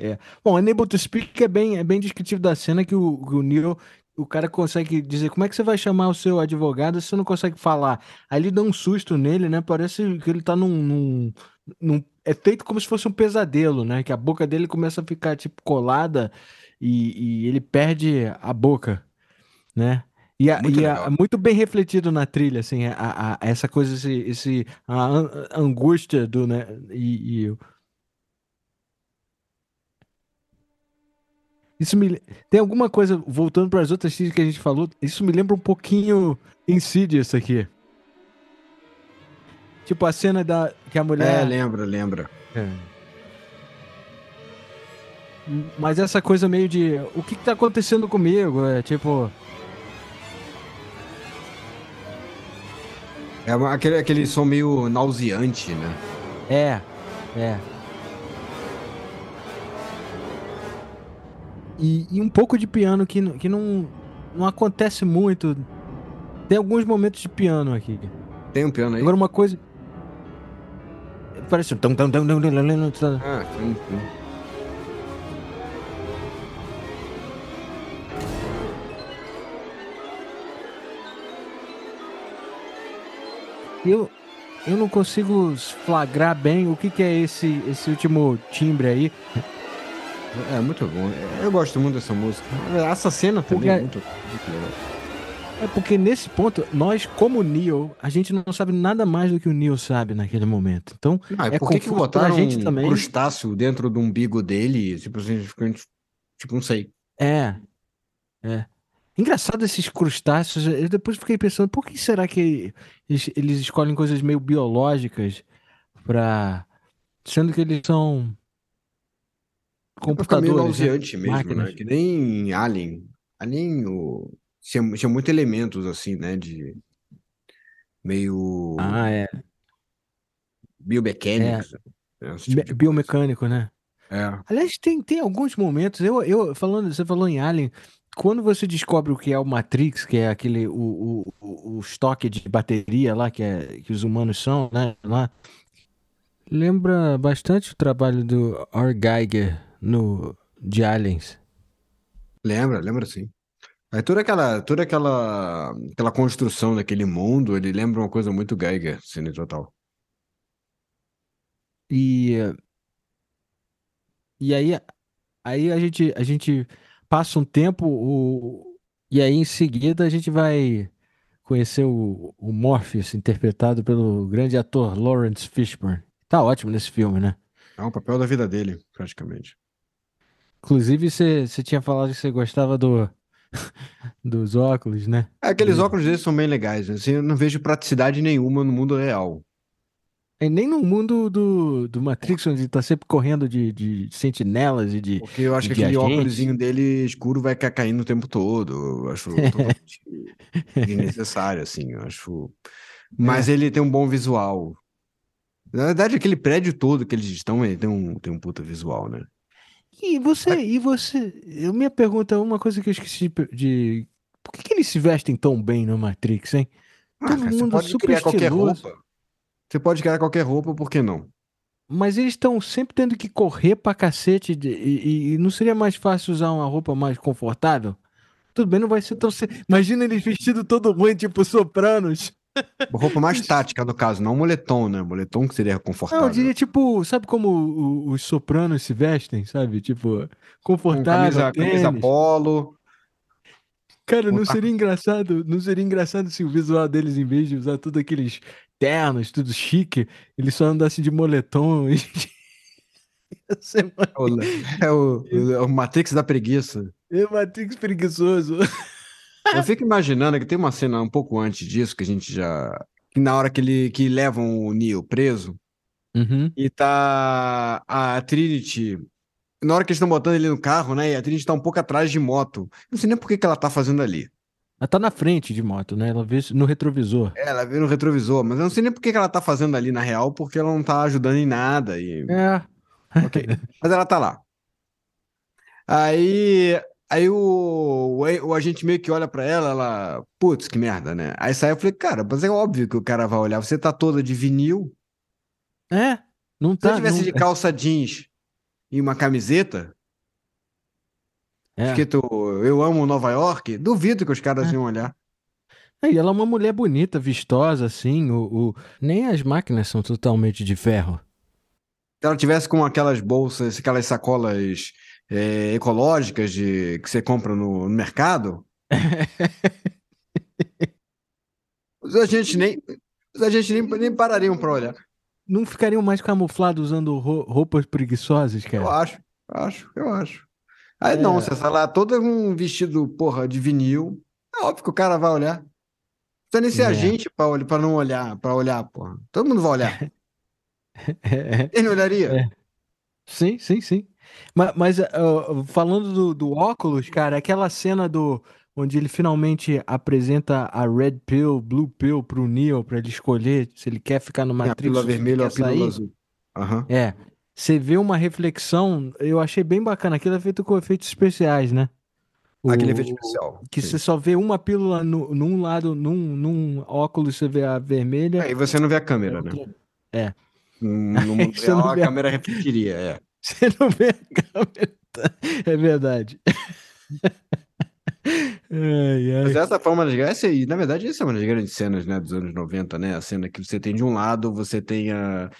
É, é. Bom, Unable to Speak é bem, é bem descritivo da cena que o, que o Neo, o cara consegue dizer como é que você vai chamar o seu advogado se você não consegue falar. Aí ele dá um susto nele, né? Parece que ele tá num, num, num- É feito como se fosse um pesadelo, né? Que a boca dele começa a ficar, tipo, colada e, e ele perde a boca, né? E, a, Muito e a- muito bem refletido na trilha, assim, a, essa coisa, esse, esse- a an- angústia do, né? E, e isso me tem alguma coisa voltando para as outras trilhas que a gente falou. Isso me lembra um pouquinho Insidious aqui. Tipo a cena da que a É, mulher. lembra, lembra. É. Mas essa coisa meio de o que, que tá acontecendo comigo? É tipo. É aquele, aquele som meio nauseante, né? É, é. E, e um pouco de piano que, que não, não acontece muito. Tem alguns momentos de piano aqui. Tem um piano aí? Agora uma coisa. Parece. Ah, sim, sim. Eu, eu não consigo flagrar bem o que, que é esse, esse último timbre aí. É muito bom. Eu gosto muito dessa música. Essa cena também Porque- é muito, muito legal. É porque nesse ponto, nós, como Neo, a gente não sabe nada mais do que o Neo sabe naquele momento. Então, Ah, É por que, que botaram gente um também. crustáceo dentro do umbigo dele? Tipo assim, tipo, não sei. é. É. Engraçado esses crustáceos. Eu depois fiquei pensando, por que será que eles, eles escolhem coisas meio biológicas pra. Sendo que eles são Ficar meio né? nauseante mesmo, Máquinas. né? Que nem Alien. Alien o... tinha, tinha muitos elementos, assim, né? De meio Ah, é. biomecânicos. né? Tipo Me- de biomecânico, né? coisa. É. Aliás, tem, tem alguns momentos. Eu, eu falando, você falou em Alien. Quando você descobre o que é o Matrix, que é aquele o, o, o, o estoque de bateria lá que, é, que os humanos são, né? Lá, lembra bastante o trabalho do R. Geiger no de Aliens. Lembra, lembra sim. Aí toda aquela, toda aquela, aquela construção daquele mundo, ele lembra uma coisa muito Geiger, Cine Total. E e aí aí a gente a gente passa um tempo o, e aí em seguida a gente vai conhecer o, o Morpheus interpretado pelo grande ator Lawrence Fishburne. Tá ótimo nesse filme, né? É o papel da vida dele, praticamente. Inclusive você tinha falado que você gostava do [LAUGHS] dos óculos, né? É, aqueles Hum. óculos dele são bem legais, né? Assim, eu não vejo praticidade nenhuma no mundo real. E nem no mundo do, do Matrix, onde tá sempre correndo de, de sentinelas e de. Porque eu acho que aquele óculosinho dele escuro vai ficar caindo o tempo todo. Eu acho [LAUGHS] totalmente desnecessário, assim. Eu acho. Mas ele tem um bom visual. Na verdade, aquele prédio todo que eles estão, ele tem um, tem um puta visual, né? E você, e você. Eu, minha pergunta é uma coisa que eu esqueci de. de- por que, que eles se vestem tão bem no Matrix, hein? Ah, Todo cara, você mundo pode super criar qualquer estiloso. roupa. Você pode criar qualquer roupa, por que não? Mas eles estão sempre tendo que correr pra cacete. de- e, e- não seria mais fácil usar uma roupa mais confortável? Tudo bem, não vai ser tão. Imagina eles vestidos todo ruim, tipo sopranos. Roupa mais tática, no caso, não moletom, né? Moletom que seria Não, confortável. eu diria tipo, sabe como o- os sopranos se vestem, sabe? Tipo, Com confortável, camisa, camisa tênis. polo. Cara, não seria engraçado, não seria engraçado se o visual deles, em vez de usar tudo aqueles ternos, tudo chique, eles só andassem de moletom. e- [LAUGHS] ser uma- É o, é o Matrix da preguiça. É Matrix preguiçoso. Eu fico imaginando que tem uma cena um pouco antes disso, que a gente já. Que na hora que, ele, que levam o Neo preso, Uhum. e tá a Trinity. Na hora que eles estão botando ele no carro, né? E a Trinity tá um pouco atrás de moto. Não sei nem por que, que ela tá fazendo ali. Ela tá na frente de moto, né? Ela vê no retrovisor. É, Ela vê no retrovisor, mas eu não sei nem por que, que ela tá fazendo ali na real, porque ela não tá ajudando em nada. E... É. Ok. Mas ela tá lá. Aí, aí o, o, agente meio que olha pra ela, ela, putz, que merda, né? Aí sai eu falei, cara, mas é óbvio que o cara vai olhar. Você tá toda de vinil. É. Não Se eu tá. tivesse não- de calça jeans e uma camiseta, É. escrito Eu amo Nova York, duvido que os caras É. iam olhar. É, E ela é uma mulher bonita, vistosa, assim. O, o- Nem as máquinas são totalmente de ferro. Se ela tivesse com aquelas bolsas, aquelas sacolas é, ecológicas de, que você compra no, no mercado, [LAUGHS] Os agentes nem, os agentes nem, nem parariam para olhar. Não ficariam mais camuflados usando roupas preguiçosas, cara? Eu acho, acho, eu acho. Aí é... não, você tá lá todo um vestido, porra, de vinil. É óbvio que o cara vai olhar. Não precisa nem ser é. agente para não olhar, para olhar, porra. Todo mundo vai olhar. [LAUGHS] É. Ele não olharia? É. Sim, sim, sim. Mas, mas uh, falando do, do óculos, cara, aquela cena do onde ele finalmente apresenta a Red Pill, Blue Pill pro Neo para ele escolher se ele quer ficar no Matrix. É, a pílula vermelha ou a pílula azul. Uhum. É. Você vê uma reflexão, eu achei bem bacana. Aquilo é feito com efeitos especiais, né? O, Aquele efeito especial. Que sim. você só vê uma pílula no, num lado, num, num óculos você vê a vermelha. Aí você não vê a câmera, né? É. No [LAUGHS] mundo real, a câmera refletiria, é. [LAUGHS] Você não vê a câmera. É verdade. ai, ai. Mas essa forma das essa e na verdade essa é uma das grandes cenas, né, dos anos 90, né? A cena que você tem de um lado, você tem a,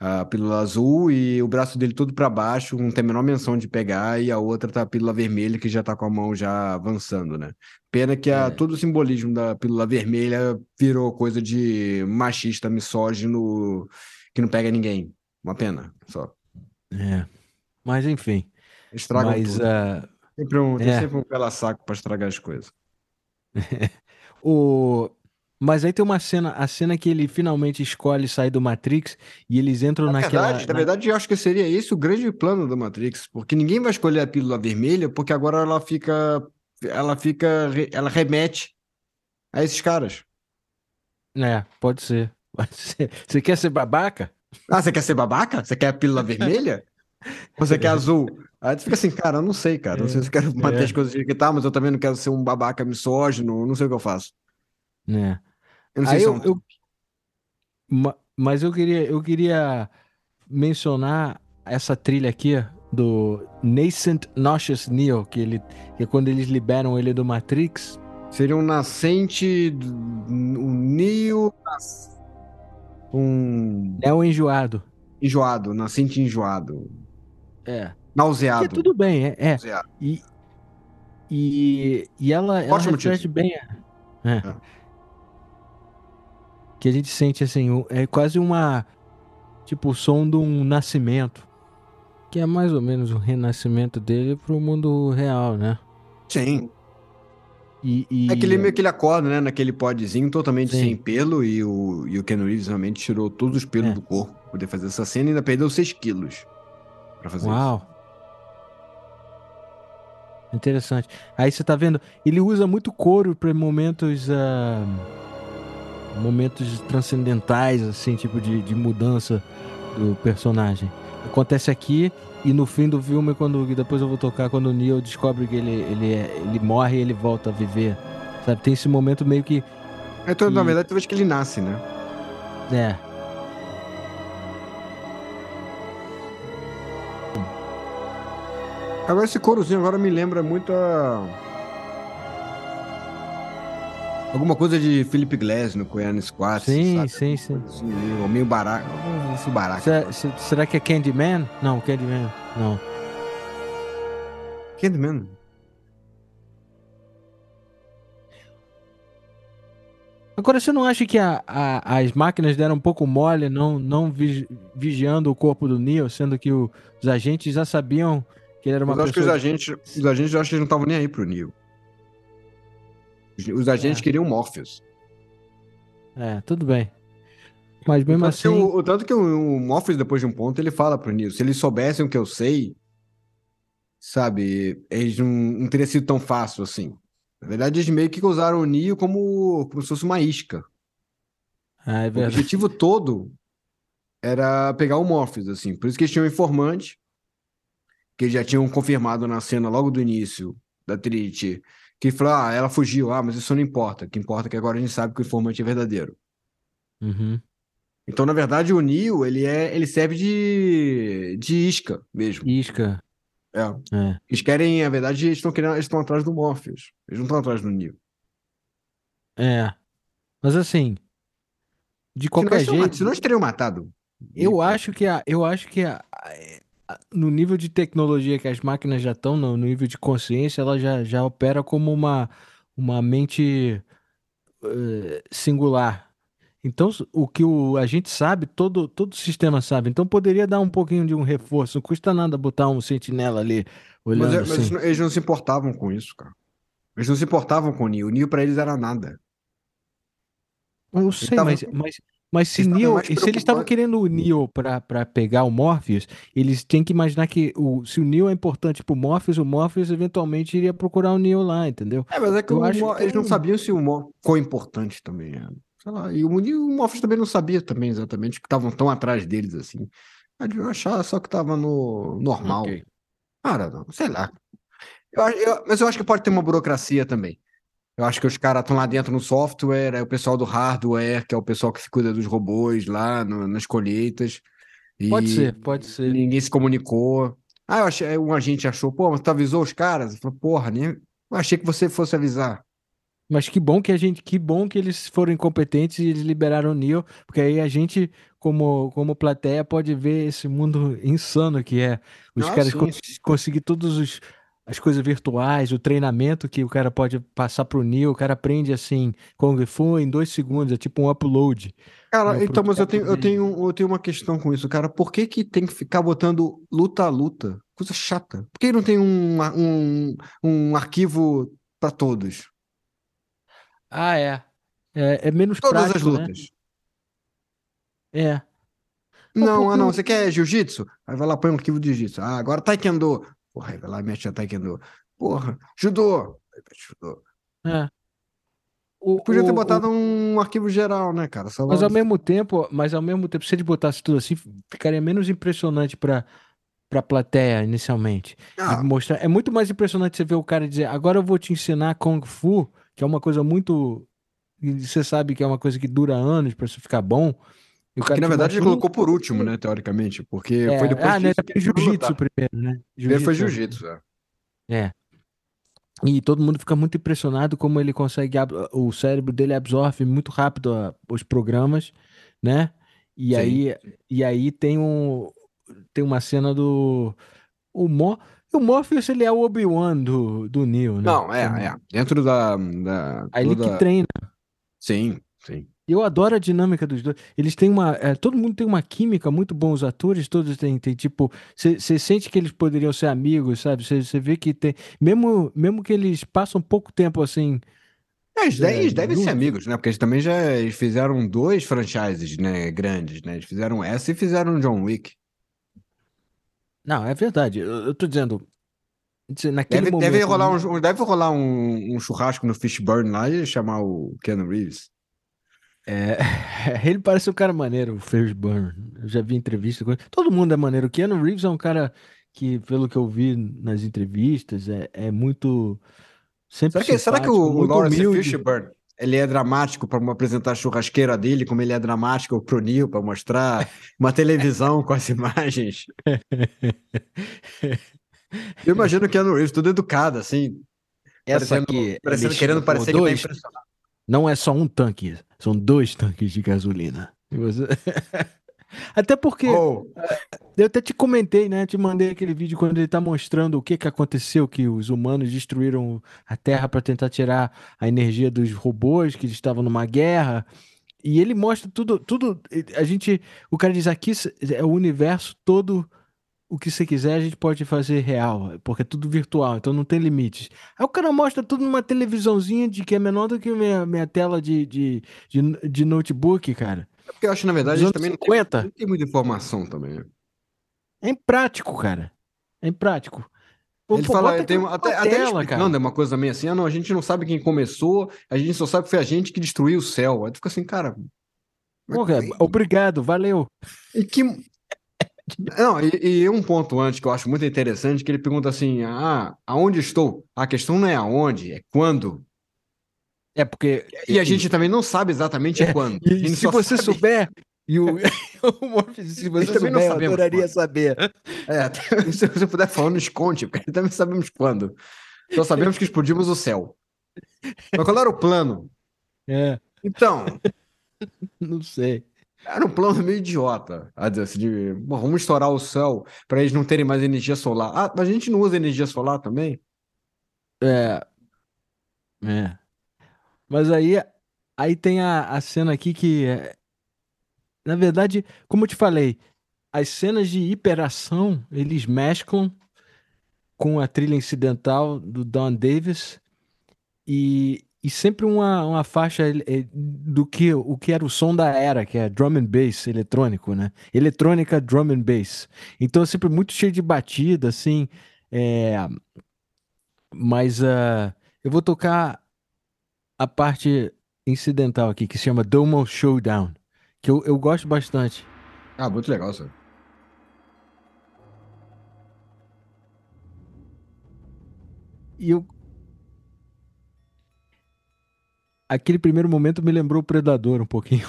a pílula azul e o braço dele todo para baixo, não tem a menor menção de pegar, e a outra tá a pílula vermelha que já tá com a mão já avançando, né? Pena que a, é. todo o simbolismo da pílula vermelha virou coisa de machista, misógino, que não pega ninguém. Uma pena, só. É. Mas enfim. Estragam Mas, tudo. Uh... Sempre um, tem é. sempre um pela saco para estragar as coisas. [LAUGHS] o... Mas aí tem uma cena, a cena que ele finalmente escolhe sair do Matrix e eles entram na naquela. Verdade, na... na verdade, eu acho que seria esse o grande plano do Matrix, porque ninguém vai escolher a pílula vermelha, porque agora ela fica. Ela fica. Ela remete a esses caras. É, pode ser. [LAUGHS] Você quer ser babaca? Ah, você quer ser babaca? Você quer a pílula vermelha? Ou você quer azul? Aí tu fica assim, cara, eu não sei, cara. Não sei se eu quero manter é. as coisas que tá, mas eu também não quero ser um babaca misógino, não sei o que eu faço. É. Eu não sei Aí se eu, eu... Mas eu queria, eu queria mencionar essa trilha aqui do Nascent Nauseous Neo, que, ele, que é quando eles liberam ele do Matrix. Seria um nascente, um Neo, um... É um enjoado. Enjoado, nascente enjoado. É. Nauseado. Tudo bem, é. é. E, e, e ela, ela reflete bem. É. é. Que a gente sente assim, é quase uma. Tipo, o som de um nascimento. Que é mais ou menos o renascimento dele pro mundo real, né? Sim. E, e... É que ele meio que ele acorda, né? Naquele podzinho totalmente Sim. sem pelo e o, e o Ken Reeves realmente tirou todos os pelos é. do corpo pra poder fazer essa cena e ainda perdeu 6 quilos pra fazer Uau. isso. Interessante. Aí você tá vendo, ele usa muito couro para momentos uh, momentos transcendentais, assim, tipo de, de mudança do personagem. Acontece aqui e no fim do filme, quando depois eu vou tocar, quando o Neo descobre que ele, ele, é, ele morre e ele volta a viver. Sabe? Tem esse momento meio que. Então, que... na verdade, tu que ele nasce, né? É. Agora esse corozinho agora me lembra muito a. Alguma coisa de Felipe Glass no Coiana Squad. Sim, sabe? sim, sim. Assim, meio, meio barato. Barato. Será, será que é Candyman? Não, Candyman. Não. Candyman? Agora, você não acha que a, a, as máquinas deram um pouco mole, não, não vigiando o corpo do Neo, sendo que o, os agentes já sabiam que ele era uma Mas pessoa... acho que os agentes, os agentes eu acho que não estavam nem aí pro Neo. Os agentes é. queriam Morpheus. É, tudo bem. Mas mesmo o assim. O, o, tanto que o, o Morpheus, depois de um ponto, ele fala pro Neo: se eles soubessem o que eu sei, sabe, eles não, não teria sido tão fácil assim. Na verdade, eles meio que usaram o Neo como, como se fosse uma isca. Ah, é o objetivo todo era pegar o Morpheus, assim. Por isso que eles tinham um informante, que eles já tinham confirmado na cena logo do início da Trinity que falou, ah, ela fugiu, ah, mas isso não importa. O que importa é que agora a gente sabe que o informante é verdadeiro. Uhum. Então, na verdade, o Neo, ele, é, ele serve de, de isca mesmo. Isca. É. é. Eles querem, na verdade, eles estão querendo, eles estão atrás do Morpheus. Eles não estão atrás do Neo. É. Mas assim, de qualquer se jeito. Se não eles teriam matado. Eu acho que a, eu acho que a, no nível de tecnologia que as máquinas já estão, no nível de consciência, ela já, já opera como uma, uma mente eh, singular. Então, o que o, a gente sabe, todo, todo o sistema sabe. Então, poderia dar um pouquinho de um reforço. Não custa nada botar um sentinela ali, Mas, olhando é- mas assim. eles não se importavam com isso, cara. Eles não se importavam com o Neo. O Neo pra eles era nada. Eu sei, estavam- mas, mas, mas se eles estavam Neo, se eles estavam querendo o Neo pra pra pegar o Morpheus, eles têm que imaginar que o, se o Neo é importante pro Morpheus, o Morpheus eventualmente iria procurar o Neo lá, entendeu? É, mas é que Eu o acho que eles não tem- sabiam se o Mo quão importante também era. Sei lá, e o, o Morpheus também não sabia também exatamente que estavam tão atrás deles assim. Eu achava só que tava no normal. Ok. Cara, não, sei lá. Eu, eu- mas eu acho que pode ter uma burocracia também. Eu acho que os caras estão lá dentro no software, é o pessoal do hardware, que é o pessoal que cuida dos robôs lá no- nas colheitas. Pode ser, pode ser. Ninguém se comunicou. Ah, eu achei, um agente achou, pô, mas tu avisou os caras? Eu falei, porra, nem, eu achei que você fosse avisar. Mas que bom que a gente, que bom que eles foram incompetentes e eles liberaram o Neo, porque aí a gente, como, como plateia, pode ver esse mundo [LAUGHS] insano que é. Os Ah, caras cons- conseguir todos os as coisas virtuais, o treinamento que o cara pode passar pro Neo, o cara aprende assim, Kung Fu em dois segundos, é tipo um upload. Cara, Não, então, mas eu tenho, eu tenho, eu tenho uma questão com isso, cara. Por que que tem que ficar botando luta a luta? Coisa chata. Por que não tem um, um, um arquivo para todos? Ah, é. É, é menos Todas as prático, né? lutas. É. Não, porque ah, não. o- Você quer jiu-jitsu? Aí vai lá, põe um arquivo de jiu-jitsu. Ah, agora taekwondo. Porra, aí vai lá, mexe a taekwondo. Porra, judô. Judô. é. O, Podia ter o- botado um arquivo geral, né, cara? Só Mas ao mesmo tempo, mas ao mesmo tempo, se ele botasse tudo assim, ficaria menos impressionante para para plateia inicialmente. Ah, mostrar, é muito mais impressionante você ver o cara dizer: "Agora eu vou te ensinar Kung Fu", que é uma coisa muito você sabe que é uma coisa que dura anos para você ficar bom. E que na verdade ele colocou por último, né, teoricamente. Porque É, foi depois ah, né, ele jiu-jitsu primeiro, né? Primeiro foi Jiu-jitsu. é. É. E todo mundo fica muito impressionado como ele consegue, o cérebro dele absorve muito rápido a- os programas, né? E Sim. aí, e aí tem um, tem uma cena do o Mor, o Morpheus ele é o Obi-Wan do, do Neo, né? Não, é, é. Dentro da, da Aí ele toda- que treina. Sim, sim. Eu adoro a dinâmica dos dois. Eles têm uma. é, todo mundo tem uma química muito bom, os atores, todos têm, têm tipo. Você sente que eles poderiam ser amigos, sabe? Você vê que tem. Mesmo, mesmo que eles passam pouco tempo assim. É, eles, devem- É, eles devem ser amigos, né? Porque eles também já eles fizeram dois franchises, né, grandes, né? Eles fizeram essa e fizeram John Wick. Não, é verdade. Eu, eu tô dizendo. Naquele Deve, momento. deve rolar, um, deve rolar um, um churrasco no Fishburne lá e chamar o Keanu Reeves. É, [LAUGHS] ele parece um cara maneiro, o Fishburne. Eu já vi entrevista com ele. Todo mundo é maneiro. O Keanu Reeves é um cara que, pelo que eu vi nas entrevistas, é, é muito. Sempre Será que, será que o, o Lawrence humilde. Fishburne ele é dramático para apresentar a churrasqueira dele, como ele é dramático pro Neil para mostrar uma televisão com as imagens? Eu imagino o Keanu Reeves todo educado, assim, Essa parecendo- aqui, parecendo, querendo parecer que tá impressionado. não é só um tanque, são dois tanques de gasolina. E você- [LAUGHS] Até porque Oh, eu até te comentei, né? Te mandei aquele vídeo quando ele tá mostrando o que que aconteceu, que os humanos destruíram a Terra para tentar tirar a energia dos robôs que estavam numa guerra. E ele mostra tudo, tudo. A gente, o cara diz aqui é o universo todo. O que você quiser a gente pode fazer real, porque é tudo virtual, então não tem limites. Aí o cara mostra tudo numa televisãozinha de que é menor do que minha, minha tela de, de, de, de notebook, cara. É porque eu acho, na verdade, eles anos também não tem, 50. não tem muita informação também. né? É imprático, cara. É imprático. Pô, Ele pô, fala, tem, uma- até, até ele tela, explicando, é uma coisa meio assim, ah, não, a gente não sabe quem começou, a gente só sabe que foi a gente que destruiu o céu. Aí tu fica assim, cara... Pô, cara, obrigado, valeu. E que... Não, e, e um ponto antes que eu acho muito interessante, que ele pergunta assim, ah, aonde estou? A questão não é aonde, é quando. É porque. E a gente também não sabe exatamente É, quando. E se você sabe- souber. E o, [LAUGHS] [LAUGHS] o Morpheus, se você também não souber, eu sabemos adoraria quando. saber. É, [LAUGHS] se você puder falar, nos conte, porque também sabemos quando. Só sabemos que explodimos o céu. Mas qual era o plano? É, Então, não sei. era um plano meio idiota. assim, de, "Bom, vamos estourar o céu para eles não terem mais energia solar. Ah, mas a gente não usa energia solar também? É. É. Mas aí Aí tem a, a cena aqui que, é, na verdade, como eu te falei, as cenas de hiperação eles mesclam com a trilha incidental do Don Davis e, e sempre uma, uma faixa do que o que era o som da era, que é drum and bass eletrônico, né? Eletrônica drum and bass. Então é sempre muito cheio de batida, assim. É... Mas uh, eu vou tocar a parte incidental aqui, que se chama Domo Showdown, que eu, eu gosto bastante. Ah, muito legal, senhor. E eu. Aquele primeiro momento me lembrou o Predador um pouquinho.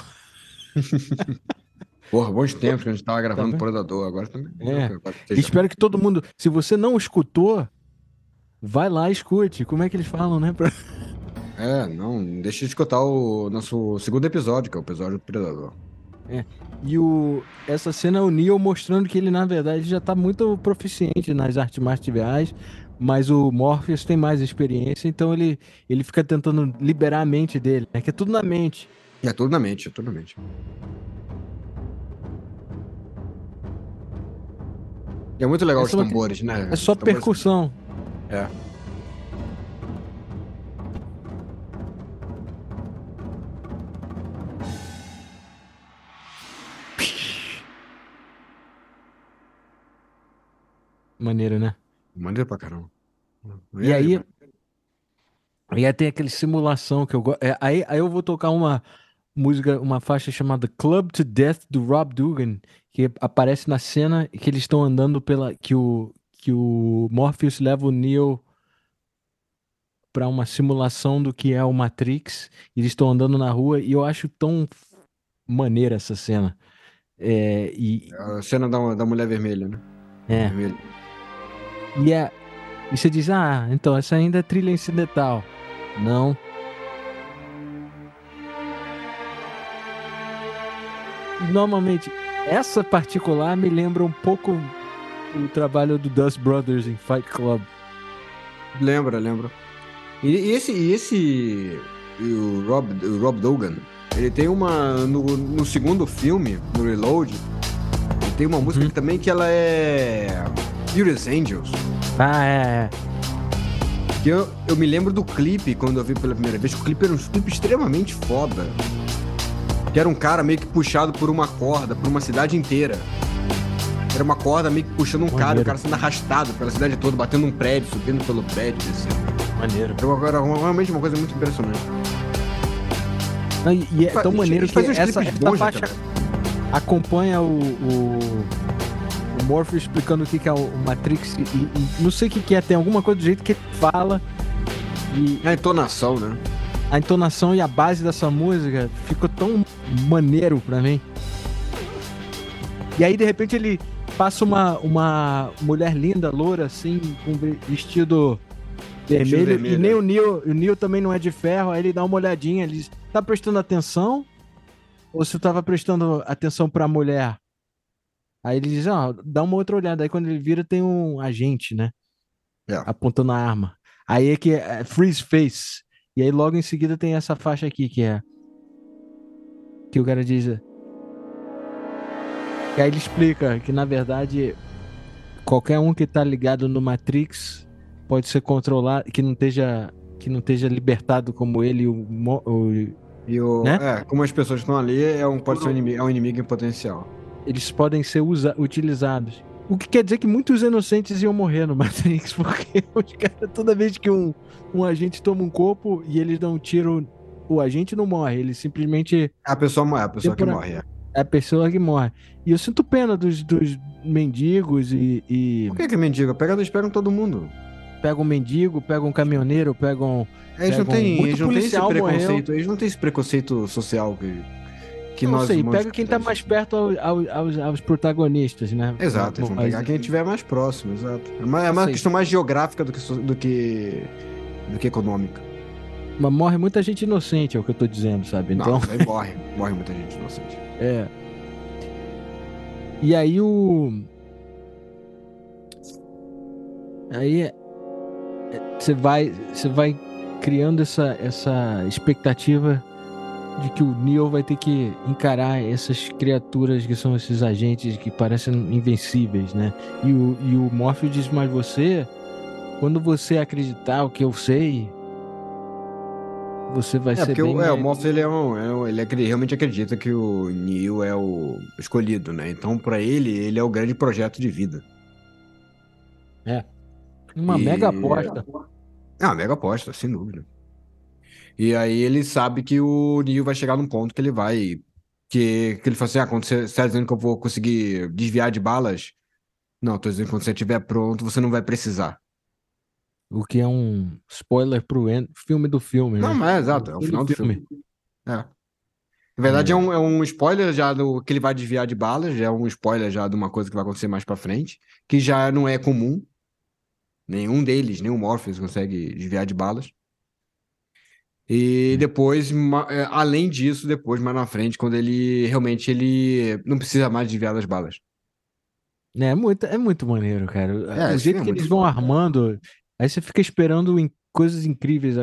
[LAUGHS] Porra, bons tempos que a gente tava gravando tá Predador, agora também. É. Agora Espero que todo mundo. Se você não escutou, vai lá e escute. Como é que eles falam, né? Pra... É, não, deixa de escutar o nosso segundo episódio, que é o episódio do Predador. É. E o, essa cena é o Neo mostrando que ele, na verdade, já tá muito proficiente nas artes marciais, mas o Morpheus tem mais experiência, então ele, ele fica tentando liberar a mente dele, né? Que é tudo na mente. É tudo na mente, é tudo na mente. E é muito legal é os tambores, né? É só tambores... percussão. É. Maneiro, né? Maneiro pra caramba. E, aí. Mano. E aí tem aquele simulação que eu gosto. É, aí, aí eu vou tocar uma música, uma faixa chamada Club to Death do Rob Dugan, que aparece na cena que eles estão andando pela. que o, que o Morpheus leva o Neo para uma simulação do que é o Matrix. E eles estão andando na rua e eu acho tão maneira essa cena. É, e... A cena da, da mulher vermelha, né? É. Vermelha. E é, e você diz, ah, então essa ainda é trilha incidental. Não. Normalmente, essa particular me lembra um pouco o trabalho do Dust Brothers em Fight Club. Lembra, lembra. E, e esse, e esse o Rob, o Rob Dogan, ele tem uma no, no segundo filme, no Reload, ele tem uma música uhum. também que ela é Furious Angels. Ah, é, é. Que eu, eu me lembro do clipe quando eu vi pela primeira vez. O clipe era um clipe extremamente foda. Que era um cara meio que puxado por uma corda, por uma cidade inteira. Era uma corda meio que puxando um Maneiro. cara, e o cara sendo arrastado pela cidade toda, batendo um prédio, subindo pelo prédio, descendo. Maneiro. Era, realmente uma coisa muito impressionante. e, e é tão maneiro que essa, essa faixa acompanha o, o o Morpheus explicando o que, é o Matrix e, e, não sei o que, que é, tem alguma coisa do jeito que ele fala. E a entonação, né? A entonação e a base dessa música ficou tão maneiro pra mim. E aí, de repente, ele passa uma, uma mulher linda, loura, assim, com vestido vermelho, vermelho, e nem o Neil, o Neil também não é de ferro, aí ele dá uma olhadinha, ele diz, tá prestando atenção? Ou você tava prestando atenção pra mulher? Aí ele diz, ó, oh, dá uma outra olhada. Aí quando ele vira, tem um agente, né? Yeah. É. Apontando a arma. Aí é que é freeze face. E aí logo em seguida tem essa faixa aqui que é. Que o cara diz. E aí ele explica que na verdade qualquer um que tá ligado no Matrix pode ser controlado, que não esteja que não esteja libertado como ele o, o e o né? é, como as pessoas estão ali é um pode ser um inimigo, é um inimigo em potencial eles podem ser usa utilizados. O que quer dizer que muitos inocentes iam morrer no Matrix, [LAUGHS] porque os caras, toda vez que um, um agente toma um corpo e eles dão um tiro, o agente não morre, ele simplesmente. É a pessoa morre, a pessoa que morre. É. é a pessoa que morre. E eu sinto pena dos, dos mendigos e, e. Por que, que é mendigo? Pega, eles pegam todo mundo. Pega um mendigo, pega um caminhoneiro, pegam. Eles não têm eles não têm esse preconceito. Morreu. Eles não têm esse preconceito social que que não nós sei, pega quem tá mais perto ao, ao, aos, aos, protagonistas, né? Exato, eles vão pegar quem estiver mais próximo, exato. É uma, é uma questão mais geográfica do que, do que, do que econômica. Mas morre muita gente inocente, é o que eu tô dizendo, sabe? Então... [LAUGHS] Não, morre, morre muita gente inocente. É. E aí o... Aí é, você vai, você vai criando essa, essa expectativa de que o Neo vai ter que encarar essas criaturas que são esses agentes que parecem invencíveis, né? E o, e o Morpheus diz, mas você, quando você acreditar o que eu sei, você vai É, ser porque bem o, é, o Morpheus ele, é um, é ele acre- realmente acredita que o Neo é o escolhido, né? Então, pra ele, ele é o grande projeto de vida. uma E- mega aposta. É uma mega aposta, sem dúvida. E aí ele sabe que o Neo vai chegar num ponto que ele vai. Que, que ele fala assim: ah, quando você está dizendo que eu vou conseguir desviar de balas. Não, tô dizendo que quando você estiver pronto, você não vai precisar. O que é um spoiler pro en- filme do filme, Não, né? mas é exato, é o final do filme. É. Na verdade, É. é. um, é um spoiler já do que ele vai desviar de balas, já é um spoiler já de uma coisa que vai acontecer mais pra frente, que já não é comum. Nenhum deles, nem o Morpheus consegue desviar de balas. E depois, é, além disso, depois, mais na frente, quando ele realmente ele não precisa mais desviar das balas. É muito, é muito maneiro, cara. É, o jeito é que eles vão foda. armando, aí você fica esperando em coisas incríveis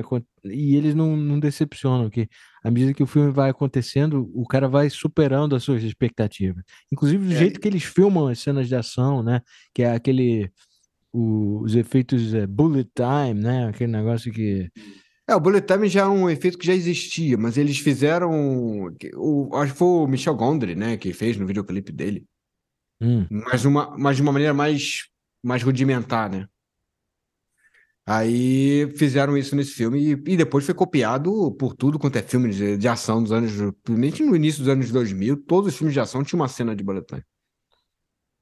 e eles não, não decepcionam, que à medida que o filme vai acontecendo, o cara vai superando as suas expectativas. Inclusive do É. jeito que eles filmam as cenas de ação, né? Que é aquele o- os efeitos é, bullet time, né? Aquele negócio que É, o Bullet Time já é um efeito que já existia, mas eles fizeram. O, acho que foi o Michel Gondry, né, que fez no videoclipe dele. hum, mas, uma, mas de uma maneira mais, mais rudimentar, né? Aí fizeram isso nesse filme e, e depois foi copiado por tudo quanto é filme de, de ação dos anos, principalmente no início dos anos 2000, todos os filmes de ação tinham uma cena de bullet time.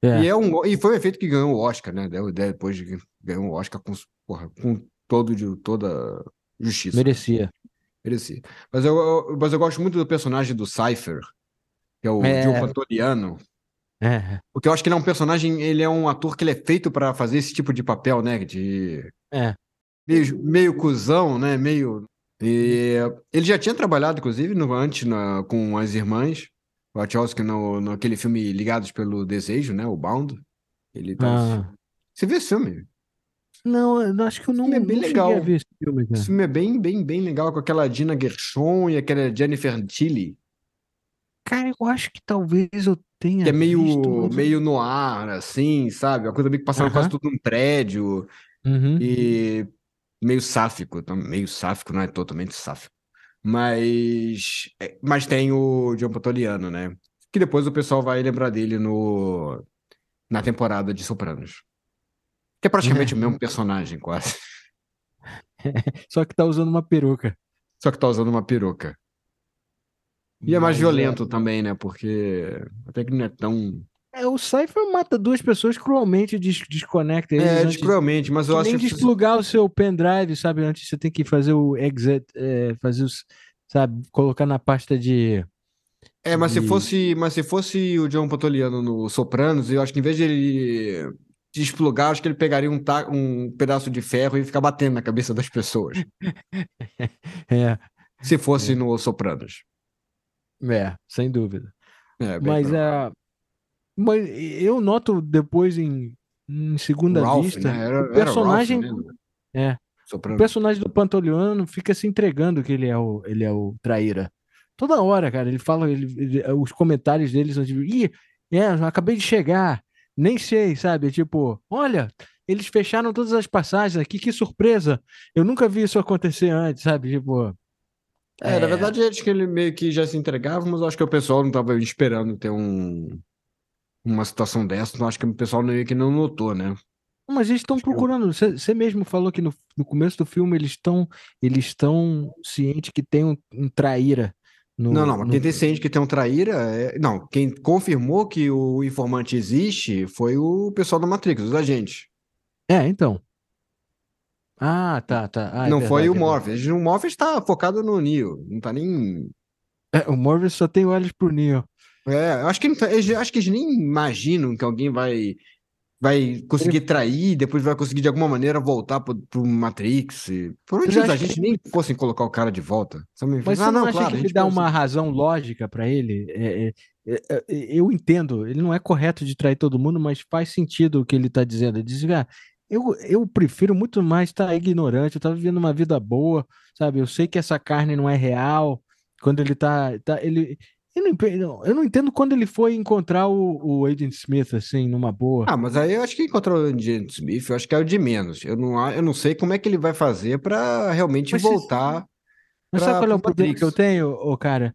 é, E, é um, e foi um efeito que ganhou o Oscar, né? Depois de- ganhou o Oscar com, porra, com todo de, toda justiça. merecia. Merecia. Mas eu, eu- mas eu gosto muito do personagem do Cypher, que é o É. Pantoliano. É, Porque eu acho que ele é um personagem, ele é um ator que ele é feito pra fazer esse tipo de papel, né? De é. meio, meio cuzão, né? Meio. E ele já tinha trabalhado, inclusive, no, antes na- com as irmãs Wachowski no, naquele filme Ligados pelo Desejo, né? O Bound. Ele tá. Ah. Você viu esse filme? Não, eu acho que eu não, é bem não legal. ver esse filme, cara. Esse filme é bem, bem, bem legal com aquela Dina Gershon e aquela Jennifer Tilly, Cara, eu acho que talvez eu tenha que é meio, visto, meio noir, assim, sabe? Uma coisa meio que passando quase Aham. tudo num prédio. Uhum. E meio sáfico, meio sáfico, não é totalmente sáfico. Mas, é, mas tem o John Pantoliano, né? Que depois o pessoal vai lembrar dele no, na temporada de Sopranos. Que é praticamente o mesmo personagem, quase. [LAUGHS] Só que tá usando uma peruca. Só que tá usando uma peruca. E é mais Mas, violento também, né? Porque até que não é tão. É, o Cypher mata duas pessoas cruelmente, des desconecta eles É, antes cruelmente, mas que eu nem acho que. desplugar o seu pendrive, sabe? Antes você tem que fazer o exit, é, fazer os, sabe? Colocar na pasta de... É, mas se de- fosse, mas se fosse o John Pantoliano no Sopranos, eu acho que em vez de ele desplugar, acho que ele pegaria um, ta- um pedaço de ferro e ficar batendo na cabeça das pessoas. [LAUGHS] É, Se fosse no Sopranos. é, sem dúvida. É, Mas, é, mas eu noto depois em, em segunda Ralph, vista, né? Era, o personagem, Ralph, né? é, o personagem do Pantoliano fica se entregando que ele é o, ele é o traíra. Toda hora, cara, ele fala, ele- ele- os comentários dele são tipo, ih, é, acabei de chegar, nem sei, sabe? Tipo, olha, eles fecharam todas as passagens aqui, que surpresa! Eu nunca vi isso acontecer antes, sabe? Tipo, É, na verdade, acho que ele meio que já se entregava, mas acho que o pessoal não estava esperando ter um, uma situação dessa, então acho que o pessoal meio que não notou, né? Mas eles estão procurando. Você mesmo falou que no, no começo do filme eles estão eles estão cientes que tem um, um traíra no. Não, não, no- quem tem ciente que tem um traíra, é... não, quem confirmou que o informante existe foi o pessoal da Matrix, os agentes. É, então. Ah, tá, tá. Ah, é não foi verdade, o é Morpheus. O Morpheus está focado no Neo, não tá nem. É, o Morbius só tem olhos pro Neo. É, acho que, tá- acho que eles nem imaginam que alguém vai, vai conseguir trair, depois vai conseguir de alguma maneira voltar pro, pro Matrix. e- Provavelmente Eu os acho que nem fossem colocar o cara de volta. Só me Mas ah, você não, não, claro, que a ele gente dá uma razão lógica pra ele? É, é, é, é, eu entendo, ele não é correto de trair todo mundo, mas faz sentido o que ele tá dizendo. Ele diz, ah, eu, eu prefiro muito mais estar ignorante, eu tava vivendo uma vida boa, sabe? Eu sei que essa carne não é real, Quando ele tá. tá ele, eu não, eu não entendo quando ele foi encontrar o, o Agent Smith, assim, numa boa. Ah, mas aí eu acho que encontrou o Agent Smith, eu acho que é o de menos. Eu não, eu não sei como é que ele vai fazer para realmente mas voltar. Se... Mas sabe qual é o problema que eu tenho, ô, cara?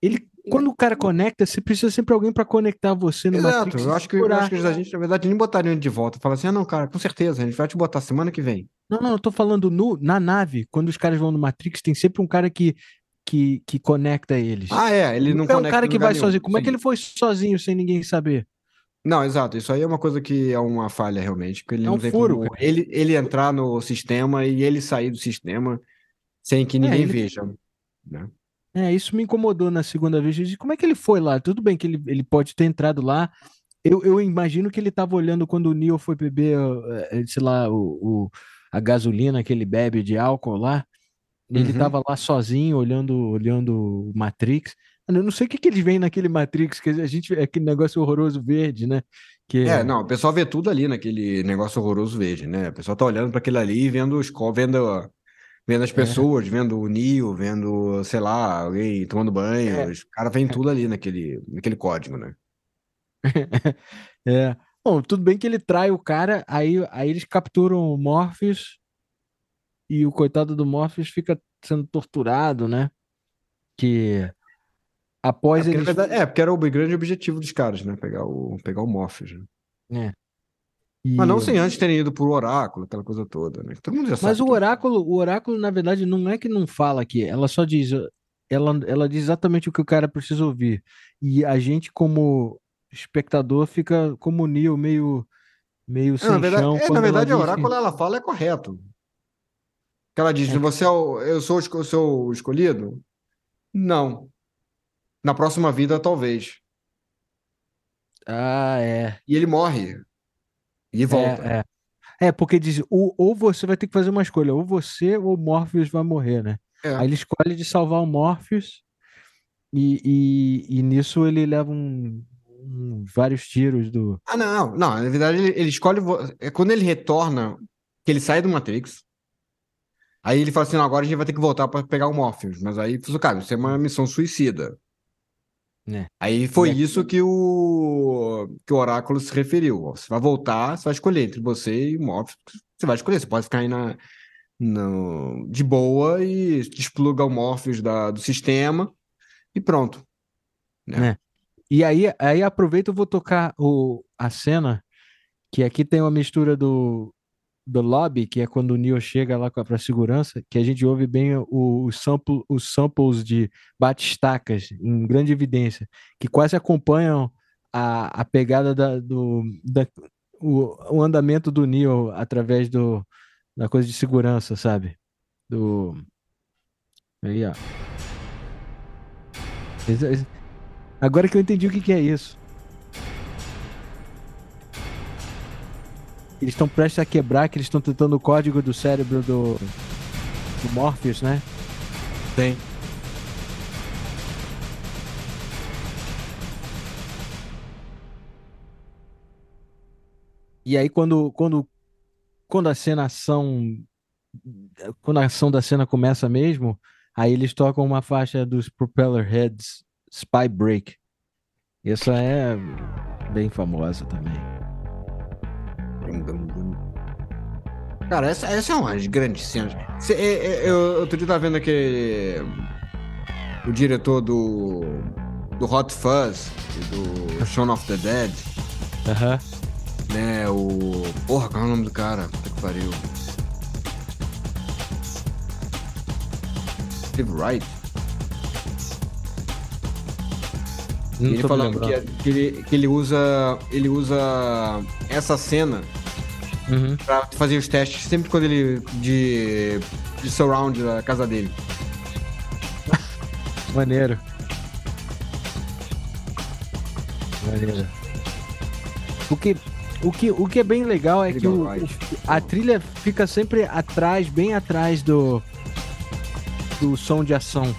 Ele, quando o cara conecta, você precisa sempre alguém para conectar você no Exato, Matrix. Eu acho que, eu acho que a gente, na verdade, nem botariam ele de volta. Fala assim, ah, não, cara, com certeza, a gente vai te botar semana que vem. Não, não, eu tô falando no, na nave. Quando os caras vão no Matrix, tem sempre um cara que que, que conecta eles. Ah, é, ele não, não é um cara que vai nenhum. sozinho. Como Sim. é que ele foi sozinho sem ninguém saber? Não, exato. Isso aí é uma coisa que é uma falha realmente, porque ele é um não tem furo, como ele, ele entrar no sistema e ele sair do sistema sem que é, ninguém é, ele... veja. Né? É, isso me incomodou na segunda vez. Eu disse, como é que ele foi lá? Tudo bem que ele, ele pode ter entrado lá. Eu, eu imagino que ele estava olhando quando o Neo foi beber, eh, sei lá, o, o, a gasolina que ele bebe de álcool lá. Ele estava uhum. lá sozinho, olhando, olhando o Matrix. Eu não sei o que, que eles veem naquele Matrix, que a gente é aquele negócio horroroso verde, né? Que... É, não, o pessoal vê tudo ali naquele negócio horroroso verde, né? O pessoal tá olhando para aquilo ali e vendo os vendo, vendo as é. pessoas, é. vendo o Neo, vendo, sei lá, alguém tomando banho. É. Os caras veem tudo ali naquele, naquele código, né? [LAUGHS] é. Bom, tudo bem que ele trai o cara, aí, aí eles capturam o Morpheus e o coitado do Morpheus fica sendo torturado, né? Que após é, ele. Verdade, é, porque era o grande objetivo dos caras, né? Pegar o, pegar o Morpheus. Né? É. E... Mas não sem antes terem ido pro oráculo, aquela coisa toda, né? Todo mundo já sabe. Mas o oráculo, o oráculo, na verdade, não é que não fala aqui, ela só diz. Ela, ela diz exatamente o que o cara precisa ouvir. E a gente, como espectador, fica como Neo, meio, meio é, sem na verdade, chão. É, na verdade, o oráculo ela fala é correto. Que ela diz: é. Você é o, eu sou o seu escolhido? Não. Na próxima vida, talvez. Ah, é. E ele morre. E volta. É, é. é porque diz: ou, ou você vai ter que fazer uma escolha, ou você ou o Morpheus vai morrer, né? É. Aí ele escolhe de salvar o Morpheus. E, e, e nisso ele leva um, um, vários tiros do. Ah, não, não. Na verdade, ele, ele escolhe. É quando ele retorna, que ele sai do Matrix. Aí ele fala assim: não, agora a gente vai ter que voltar para pegar o Morpheus. Mas aí, cara, isso é uma missão suicida. É. Aí foi é. isso que o, que o Oráculo se referiu. Você vai voltar, você vai escolher entre você e o Morpheus. Você vai escolher, você pode ficar aí na, no, de boa e despluga o Morpheus da, do sistema e pronto. Né? É. E aí, aí aproveito e vou tocar o, a cena, que aqui tem uma mistura do, do lobby, que é quando o Neo chega lá para segurança, que a gente ouve bem o, o sample, os samples de bate-estacas em grande evidência, que quase acompanham a, a pegada da, do da, o, o andamento do Neo através do, da coisa de segurança, sabe? Do aí, ó. Agora que eu entendi o que, que é isso. Eles estão prestes a quebrar, que eles estão tentando o código do cérebro do, do Morpheus, né? Tem. E aí quando quando quando a cena ação quando a ação da cena começa mesmo, aí eles tocam uma faixa dos Propeller Heads Spy Break. Essa é bem famosa também. Cara, essa, essa é uma das grandes cenas. Cê, é, é, eu, outro dia tava vendo aquele. O diretor do. Do Hot Fuzz e do Shaun of the Dead. Aham. Né, o. Porra, qual é o nome do cara? Puta que pariu. Steve Wright. Não ele falando que, que, ele, que ele usa. Ele usa essa cena uhum. pra fazer os testes sempre quando ele. de. de surround da casa dele. [LAUGHS] Maneiro. Maneiro. O que, o que, o que é bem legal é que o, a trilha fica sempre atrás, bem atrás do, do som de ação.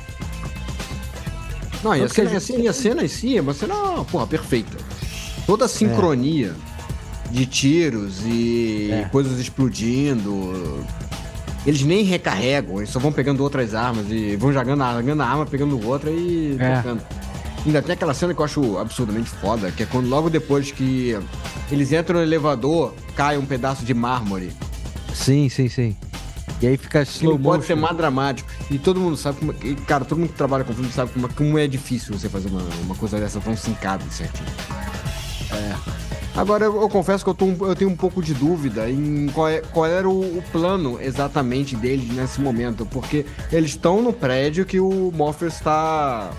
Não, e a, cena, e a cena em si é uma cena, porra, perfeita. Toda a sincronia. É de tiros e é. coisas explodindo. Eles nem recarregam, eles só vão pegando outras armas e vão jogando a, jogando a arma, pegando outra e É. tocando. Ainda tem aquela cena que eu acho absurdamente foda, que é quando logo depois que eles entram no elevador, cai um pedaço de mármore. Sim, sim, sim. E aí fica slow não pode ser motion. mais dramático. E todo mundo sabe como. e, Cara, todo mundo que trabalha com filme sabe como, como é difícil você fazer uma, uma coisa dessa tão sincada certinho. É. Agora, eu, eu confesso que eu, tô eu tenho um pouco de dúvida em qual, é- qual era o, o plano exatamente deles nesse momento. Porque eles estão no prédio que o Morpheus está.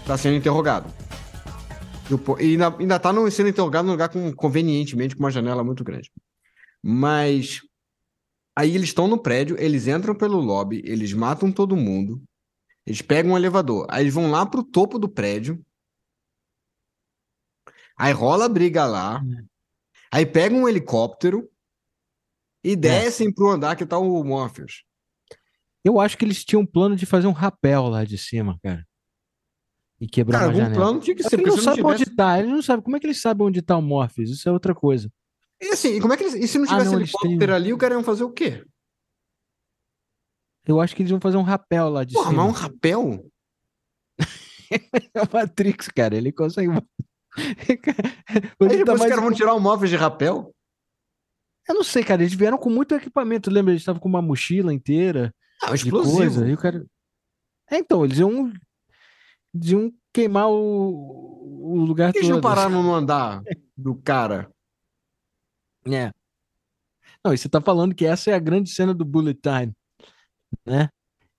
está sendo interrogado. E o ainda, ainda tá sendo interrogado num lugar com, convenientemente com uma janela muito grande. Mas. Aí eles estão no prédio, eles entram pelo lobby, eles matam todo mundo, eles pegam um elevador, aí eles vão lá pro topo do prédio, aí rola a briga lá, aí pegam um helicóptero e descem pro andar que tá o Morpheus. Eu acho que eles tinham um plano de fazer um rapel lá de cima, cara. E quebrar Cara, uma janela. plano tinha que ser, ele não não sabe tivesse... onde tá. Ele não sabe. Como é que eles sabem onde tá o Morpheus? Isso é outra coisa. E assim, e como é que eles... E se não Ah, tivesse não, eles têm- helicóptero ali, o cara ia fazer o quê? Eu acho que eles vão fazer um rapel lá de Porra, cima. mas um rapel? [LAUGHS] É o Matrix, cara. Ele consegue. Aí Ele tá depois os mais- caras vão tirar o Morpheus de rapel? Eu não sei, cara. Eles vieram com muito equipamento. Lembra? Eles estavam com uma mochila inteira Ah, de explosivo. coisa. E o cara. É, então, eles iam. Iam queimar o, o lugar Por que eles não todo. pararam [LAUGHS] no andar do cara? É. Não, e você tá falando que essa é a grande cena do Bullet Time, né?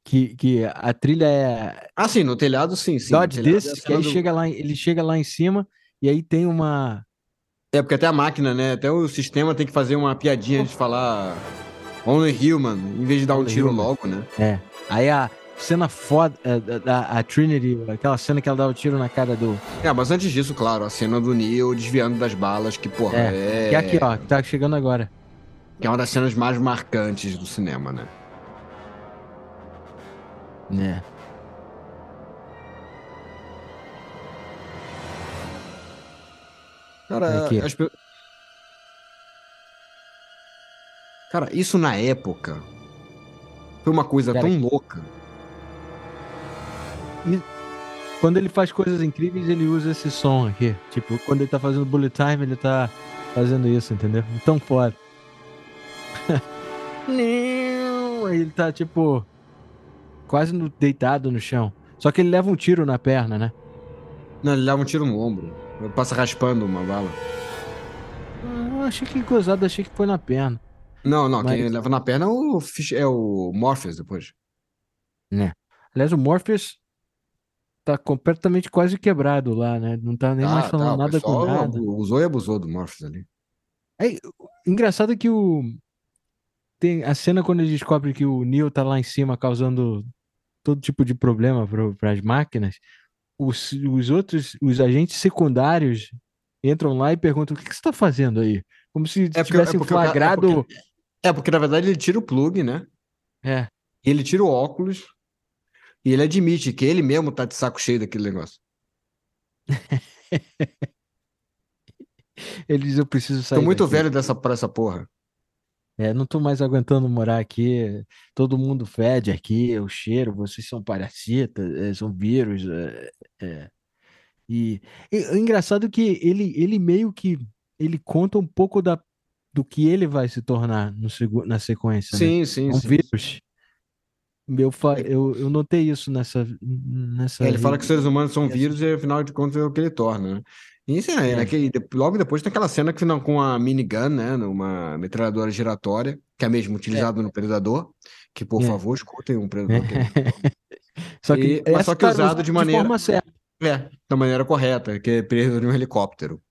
Que, que a trilha é Ah, sim, no telhado, sim, sim. Dodge telhado é que aí do- chega lá, ele chega lá em cima e aí tem uma. É, porque até a máquina, né? Até o sistema tem que fazer uma piadinha de falar Only Human, em vez de dar um Only tiro human. logo, né? É. Aí a cena foda é, da, da- a Trinity, aquela cena que ela dá o tiro na cara do. É, mas antes disso, claro, a cena do Neo desviando das balas, que, porra, é... Que é aqui, ó, que tá chegando agora. Que é uma das cenas mais marcantes do cinema, né? É. Cara, Aqui. as Cara, isso na época foi uma coisa Cara, tão louca. Quando ele faz coisas incríveis, ele usa esse som aqui. Tipo, quando ele tá fazendo bullet time, ele tá fazendo isso, entendeu? [LAUGHS] Tão foda. [LAUGHS] Ele tá, tipo, quase no- deitado no chão. Só que ele leva um tiro na perna, né? Não, ele leva um tiro no ombro. Passa raspando uma bala. Ah, achei que gozado, achei que foi na perna. Não, não, quem Mas- leva na perna é o, é o Morpheus depois. Aliás, o Morpheus tá completamente quase quebrado lá, né? Não tá nem mais Tá, falando tá, nada com nada. Usou e abusou do Morpheus ali. Engraçado que o. Tem a cena quando ele descobre que o Neo tá lá em cima causando todo tipo de problema para as máquinas. Os, os outros, os agentes secundários entram lá e perguntam: o que, que você tá fazendo aí? Como se É porque- é tivessem porque o cara- é flagrado. É, porque na verdade ele tira o plug, né? É, ele tira o óculos. E ele admite que ele mesmo tá de saco cheio daquele negócio. [LAUGHS] ele diz: eu preciso sair. Tô muito daqui." velho dessa, pra essa porra. É, não tô mais aguentando morar aqui. Todo mundo fede aqui, o cheiro, vocês são parasitas, é, são vírus. é, é. E, e o engraçado é que ele, ele meio que ele conta um pouco da, do que ele vai se tornar no, na sequência, né? Sim, sim, É um sim. vírus. Eu, eu, eu notei isso nessa, nessa. Ele fala que os seres humanos são vírus e afinal de contas é o que ele torna, né? Isso é, É. naquele- de- logo depois tem aquela cena que não, com a minigun, né? Numa metralhadora giratória, que é a mesma utilizada no Predador. Que, por É. favor, escutem um Predador. que [LAUGHS] Só que, E- mas só que tá usado de maneira- forma certa. É, da maneira correta, que é preso de um helicóptero.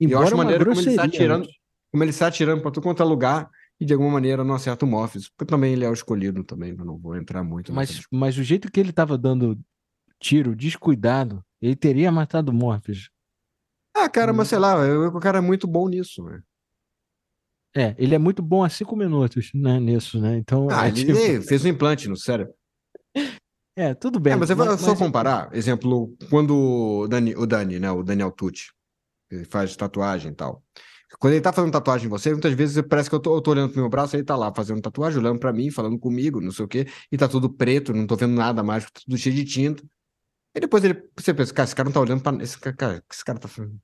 E eu Embora acho uma maneiro como ele está atirando, como ele está atirando tudo quanto é lugar e de alguma maneira não acerta o Morpheus. Porque também ele é o escolhido também, eu não vou entrar muito nessa Mas, mas o jeito que ele tava dando tiro descuidado, ele teria matado o Morpheus. Ah, cara, mas sei lá, eu- o cara é muito bom nisso, né? É, ele é muito bom há cinco minutos, né, nisso, né? Então, Ah, é, ele tipo- fez um implante no cérebro. é, tudo bem. É, mas, eu vou só mas- comparar, exemplo, quando o Dani, o Dani, né, o Daniel Tucci, ele faz tatuagem e tal. Quando ele tá fazendo tatuagem em você, muitas vezes parece que eu tô, eu tô olhando pro meu braço, ele tá lá fazendo tatuagem, olhando pra mim, falando comigo, não sei o quê, e tá tudo preto, não tô vendo nada mais, tá tudo cheio de tinta. E depois ele, você pensa, cara, esse cara não tá olhando pra. Esse cara, esse cara tá fazendo.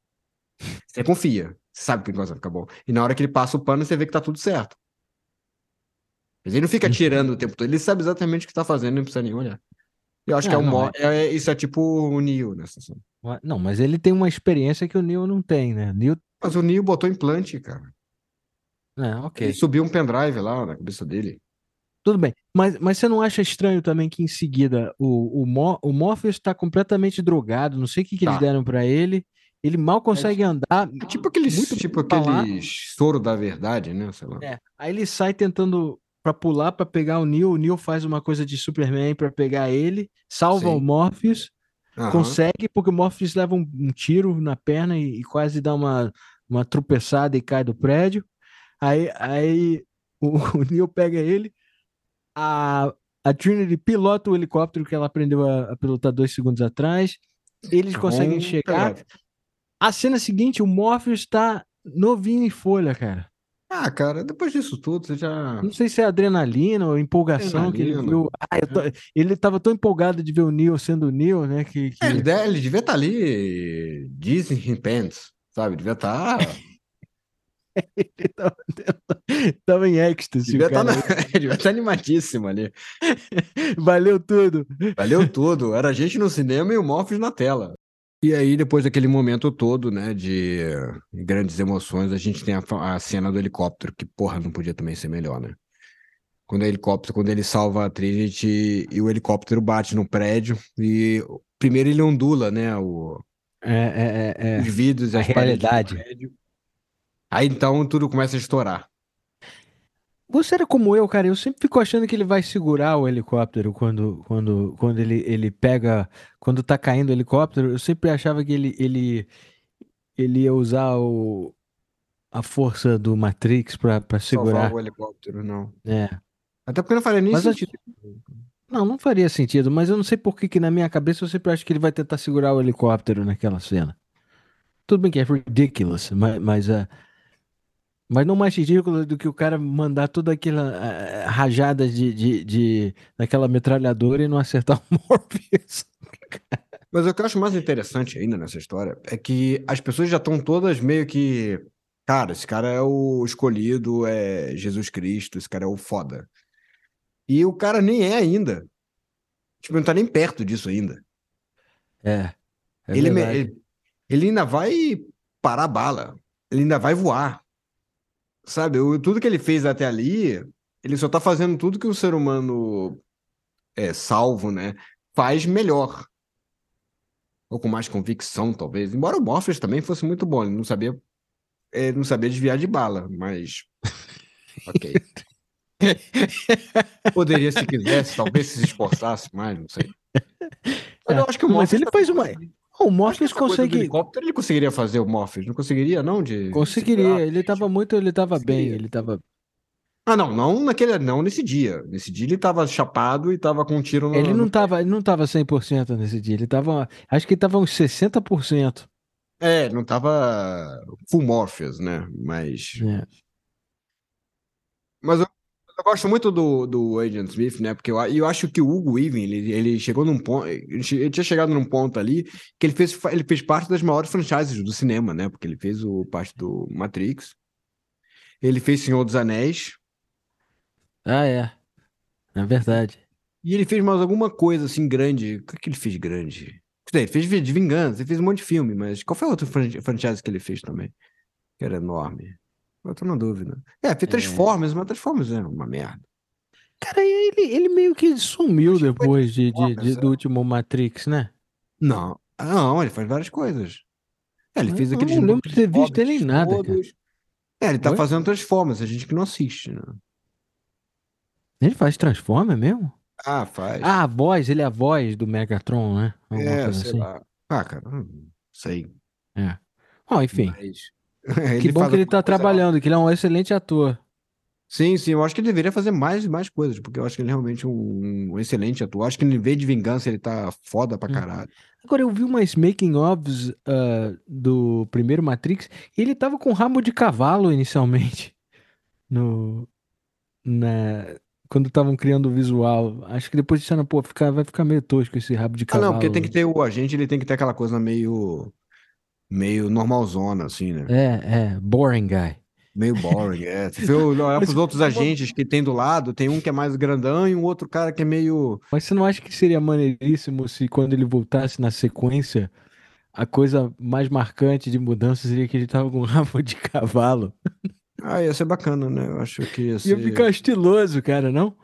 Você confia, você sabe que o negócio vai ficar bom. E na hora que ele passa o pano, você vê que tá tudo certo. Mas ele não fica tirando o tempo todo, ele sabe exatamente o que tá fazendo, não precisa nem olhar. Eu acho que é Ah, o não, mo- é- isso é tipo o Neo nessa situação. Não, mas ele tem uma experiência que o Neo não tem, né? Neo. Mas o Neo botou implante, cara. É, ok. Ele subiu um pendrive lá na cabeça dele. Tudo bem. Mas, mas você não acha estranho também que em seguida o, o, Mo, o Morpheus está completamente drogado, não sei o que, que eles Tá. deram pra ele. Ele mal consegue andar. É tipo aqueles, Muito tipo aqueles soro da verdade, né? Sei lá. É, aí ele sai tentando pra pular pra pegar o Neo. O Neo faz uma coisa de Superman pra pegar ele, salva Sim. o Morpheus, Aham. consegue, porque o Morpheus leva um, um tiro na perna e, e quase dá uma, uma tropeçada e cai do prédio. Aí, aí o, [LAUGHS] o Neo pega ele, a, a Trinity pilota o helicóptero que ela aprendeu a, a pilotar dois segundos atrás. Eles conseguem Com chegar. A cena seguinte, o Morpheus está novinho em folha, cara. Ah, cara, depois disso tudo, você já. Não sei se é adrenalina ou empolgação que ele Adrenalina. viu. Ah, tô- Ele tava tão empolgado de ver o Neo sendo o Neo, né? Que, que- É, ele, de- ele devia estar ali Disney in pants, sabe? Devia estar. [LAUGHS] ele tava, tava em êxtase. devia estar [LAUGHS] devia estar animadíssimo ali. [LAUGHS] Valeu tudo. Valeu tudo. Era a gente no cinema e o Morpheus na tela. E aí, depois daquele momento todo, né, de grandes emoções, a gente tem a, a cena do helicóptero, que, porra, não podia também ser melhor, né? Quando o helicóptero, quando ele salva a Trinity e o helicóptero bate no prédio e primeiro ele ondula, né, o, É, é, é, é. os vidros A as realidade. Aí então tudo começa a estourar. Você era como eu, cara. Eu sempre fico achando que ele vai segurar o helicóptero quando, quando, quando ele, ele pega. Quando tá caindo o helicóptero. Eu sempre achava que ele, ele, ele ia usar o, a força do Matrix pra, pra segurar. Salvar o helicóptero, não. É. Até porque não faria nem Mas eu- sentido. Não, não faria sentido, mas eu não sei por que que na minha cabeça eu sempre acho que ele vai tentar segurar o helicóptero naquela cena. Tudo bem que é ridiculous, mas, mas, é, mas não mais ridículo do que o cara mandar toda aquela eh, rajada de, de, de daquela metralhadora e não acertar [LAUGHS] o Morpheus. Mas o que eu acho mais interessante ainda nessa história é que as pessoas já estão todas meio que. Cara, esse cara é o escolhido, é Jesus Cristo, esse cara é o foda. E o cara nem é ainda. Tipo, não tá nem perto disso ainda. É, é ele, ele, ele ainda vai parar a bala. Ele ainda vai voar. Sabe? O- tudo que ele fez até ali, ele só tá fazendo tudo que o ser humano é salvo, né? Faz melhor. Ou com mais convicção, talvez. Embora o Morpheus também fosse muito bom, ele não sabia, ele não sabia desviar de bala, mas. [LAUGHS] Ok. Poderia, se quisesse, talvez se esforçasse mais, não sei. [LAUGHS] Mas eu acho que o Não, mas Morpheus ele faz uma- o Morpheus consegue. helicóptero ele conseguiria fazer o Morpheus, não conseguiria não de Conseguiria, ele tava muito, ele tava bem, ele tava. Ah, não, não naquele, não nesse dia. Nesse dia ele tava chapado e tava com um tiro no, Ele não tava, ele não tava 100% nesse dia, ele tava, acho que ele tava uns 60%. É, não tava full Morpheus, né? Mas, É. mas eu, eu gosto muito do, do Agent Smith, né? Porque eu, eu acho que o Hugo Weaving, ele, ele chegou num ponto, ele tinha chegado num ponto ali que ele fez, ele fez parte das maiores franchises do cinema, né? Porque ele fez o parte do Matrix, ele fez Senhor dos Anéis, Ah, é. É verdade. E ele fez mais alguma coisa assim grande. O que, que ele fez grande? Ele fez de vingança, ele fez um monte de filme, mas qual foi a outra fran- franchise que ele fez também? Que era enorme. Eu tô na dúvida. É, fez Transformers, mas Transformers é uma merda. Cara, ele, ele meio que sumiu depois de, de- de- Transformers, do é. último Matrix, né? Não, ah, não, ele faz várias coisas. É, ele Eu fez não aqueles lembro novos de ter visto ele em nada, cara. É, ele tá Oi? fazendo Transformers, a gente que não assiste, né? Ele faz Transformer mesmo? Ah, faz. Ah, a voz, ele é a voz do Megatron, né? Alguma é, sei assim. lá. Ah, cara, não sei. É. Bom, enfim. Mas... [LAUGHS] que ele bom que ele tá lá. trabalhando, que ele é um excelente ator. Sim, sim, eu acho que ele deveria fazer mais e mais coisas, porque eu acho que ele é realmente um, um excelente ator. Eu acho que em vez de vingança ele tá foda pra Hum. caralho. Agora, eu vi umas making-ofs ah, do primeiro Matrix e ele tava com rabo de cavalo inicialmente. No, na, quando estavam criando o visual. Acho que depois disseram, pô, fica, vai ficar meio tosco esse rabo de Ah, cavalo. não, porque tem que ter o agente, ele tem que ter aquela coisa meio meio normalzona, assim, né? É, é, boring guy. Meio boring, é. Se você olhar [LAUGHS] pros outros uma- agentes que tem do lado, tem um que é mais grandão e um outro cara que é meio. Mas você não acha que seria maneiríssimo se quando ele voltasse na sequência, a coisa mais marcante de mudança seria que ele tava com rabo de cavalo? Ah, ia ser bacana, né? Eu acho que ia Ia ser. ficar estiloso, cara, não?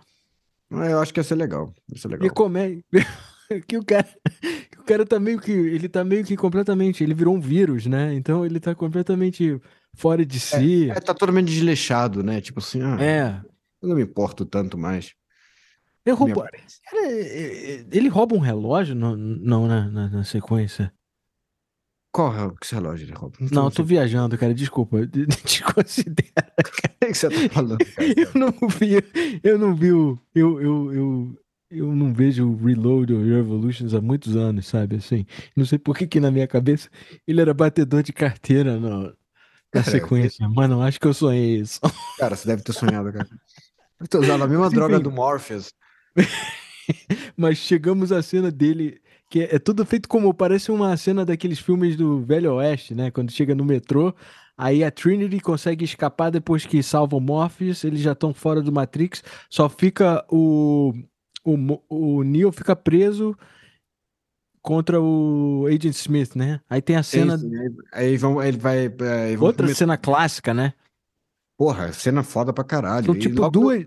Ah, Eu acho que ia ser legal. Ia ser E legal. como é [LAUGHS] que o cara, que o cara tá meio que, ele tá meio que completamente, ele virou um vírus, né? Então ele tá completamente fora de si. É, tá totalmente desleixado, né? Tipo assim, ah, É. eu não me importo tanto mais. Ele é- é- ele rouba um relógio? Não, não na, na, na sequência. Qual é que esse relógio ele rouba? Não, eu sei tô viajando, cara. Desculpa. de- [LAUGHS] Desconsidera. [LAUGHS] o que você tá falando, cara. Eu não vi, eu não vi o. Eu, eu, eu, eu não vejo o Reload ou Revolutions há muitos anos, sabe? Assim. Não sei por que que na minha cabeça ele era batedor de carteira no, na Cara, sequência. Mano, acho que eu sonhei isso. [LAUGHS] Cara, você deve ter sonhado, cara. Eu tô usando a mesma Mas, droga do Morpheus. [LAUGHS] Mas chegamos à cena dele, que é, é tudo feito como parece uma cena daqueles filmes do Velho Oeste, né? Quando chega no metrô, aí a Trinity consegue escapar depois que salva o Morpheus, eles já estão fora do Matrix, só fica o, o, o Neo fica preso contra o Agent Smith, né? Aí tem a cena, Sim, sim, aí- vão, ele vai. é, aí vão outra pro cena clássica, né? Porra, cena foda pra caralho. Tipo logo- duas,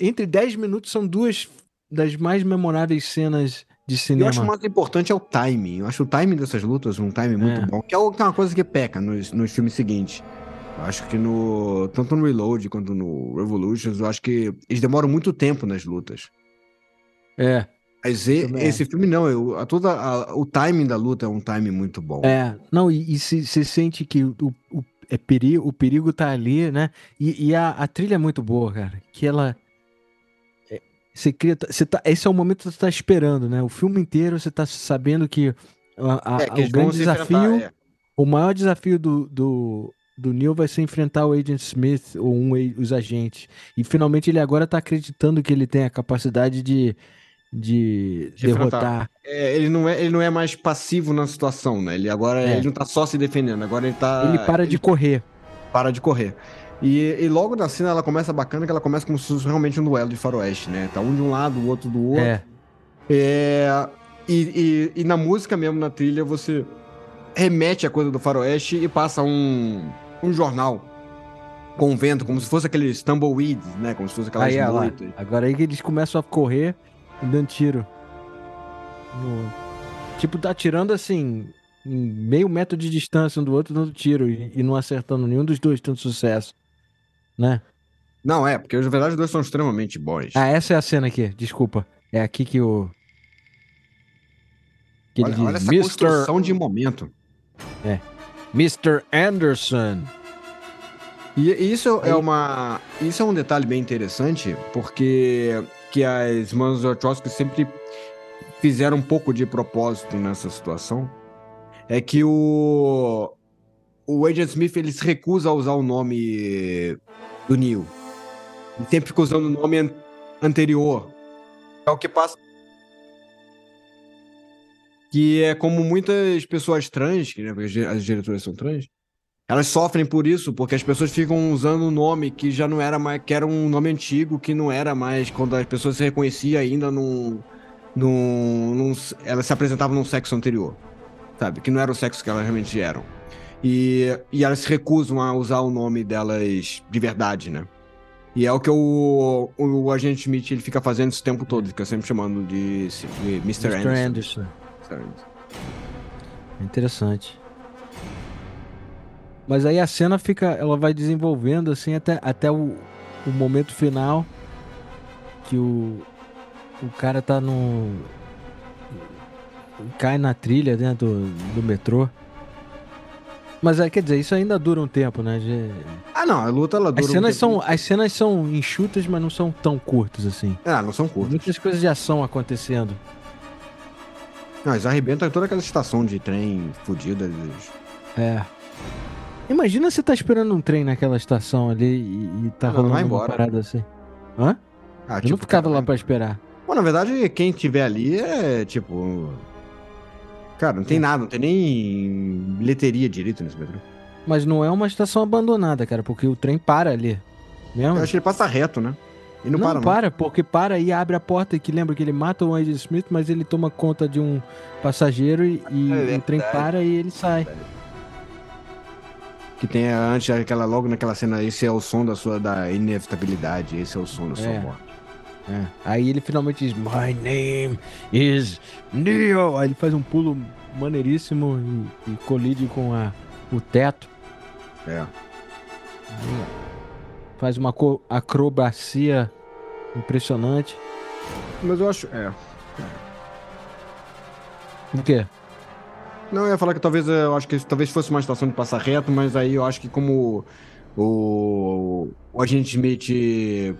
entre 10 minutos são duas das mais memoráveis cenas de Eu cinema. acho que o mais importante é o timing. Eu acho o timing dessas lutas um timing muito É. bom. Que é que é uma coisa que peca nos, nos filmes seguintes. Eu acho que no. Tanto no Reload quanto no Revolutions, eu acho que eles demoram muito tempo nas lutas. É. Mas e- Também esse filme não, eu, a, toda, a- o timing da luta é um timing muito bom. É, não, e você sente que o, o, é perigo, o perigo tá ali, né? E, e a, a trilha é muito boa, cara. Que ela. Você cria. Você tá, esse é o momento que você tá esperando, né? O filme inteiro você tá sabendo que, a- a- É, que o grande desafio, é. o maior desafio do, do, do Neil vai ser enfrentar o Agent Smith ou um, os agentes. E finalmente ele agora tá acreditando que ele tem a capacidade de, de, derrotar. É, ele, não é, ele não é mais passivo na situação, né? Ele agora É. ele não tá só se defendendo, agora ele tá. Ele para de correr. para de correr. E, e logo na cena ela começa bacana, que ela começa como se fosse realmente um duelo de faroeste, né? Tá um de um lado, o outro do outro. É. É, e, e, e na música mesmo, na trilha, você remete a coisa do faroeste e passa um, um jornal com o vento, como se fosse aqueles tumbleweeds, né? Como se fosse aquelas Aí, moitas. Agora aí que eles começam a correr dando tiro. No- Tipo, tá atirando assim, em meio metro de distância um do outro, dando tiro e, e não acertando nenhum dos dois, tendo sucesso. Né? Não, é, porque na verdade os dois são extremamente bons. Ah, essa é a cena aqui, desculpa. É aqui que o. Que ele olha, diz, olha essa Mr. construção de momento. Mr. Anderson. E isso é uma. Isso é um detalhe bem interessante, porque que as irmãs Wachowski sempre fizeram um pouco de propósito nessa situação. É que o. O Agent Smith ele se recusa a usar o nome do Neil. Ele sempre fica usando o nome an- anterior. É o que passa. Que é como muitas pessoas trans, que, né, as diretoras são trans, elas sofrem por isso, porque as pessoas ficam usando um nome que já não era mais, que era um nome antigo, que não era mais, quando as pessoas se reconheciam ainda num, num, num- elas se apresentavam num sexo anterior, sabe? Que não era o sexo que elas realmente eram. E, e elas se recusam a usar o nome delas de verdade, né? E é o que o, o, o agente Smith ele fica fazendo esse tempo todo, fica sempre chamando de, de Mr. Mr. Anderson. Anderson. Mr. Anderson. Interessante. Mas aí a cena fica, ela vai desenvolvendo assim até, até o, o momento final que o, o cara tá no cai na trilha né, do, do metrô. Mas é, quer dizer, isso ainda dura um tempo, né? Já- Ah, não, a luta ela dura As um cenas, tempo- são, as cenas são enxutas, mas não são tão curtas assim. Ah, não são curtas. Muitas coisas de ação acontecendo. Não, eles arrebentam toda aquela estação de trem fodida. eles- É. Imagina você tá esperando um trem naquela estação ali e, e tá Ah, não, rolando vai uma parada assim. Hã? Ah, Eu não ficava cara, lá pra esperar. Bom, na verdade, quem tiver ali é tipo. Cara, não tem É. nada, não tem nem bilheteria direito nesse metrô. Mas não é uma estação abandonada, cara, porque o trem para ali. Mesmo? Eu acho que ele passa reto, né? E não, não, para, não. para, porque para e abre a porta e que lembra que ele mata o Andy Smith, mas ele toma conta de um passageiro e, e É o trem para e ele sai. Que tem antes aquela, logo naquela cena, esse é o som da sua da inevitabilidade, esse é o som da sua É. morte. É. Aí ele finalmente diz: My name is Neo. Aí ele faz um pulo maneiríssimo e, e colide com a, o teto. É. Faz uma acrobacia impressionante. Mas eu acho. É. O quê? Não, eu ia falar que talvez eu acho que talvez fosse uma estação de passar reto, mas aí eu acho que como o, o agente Smith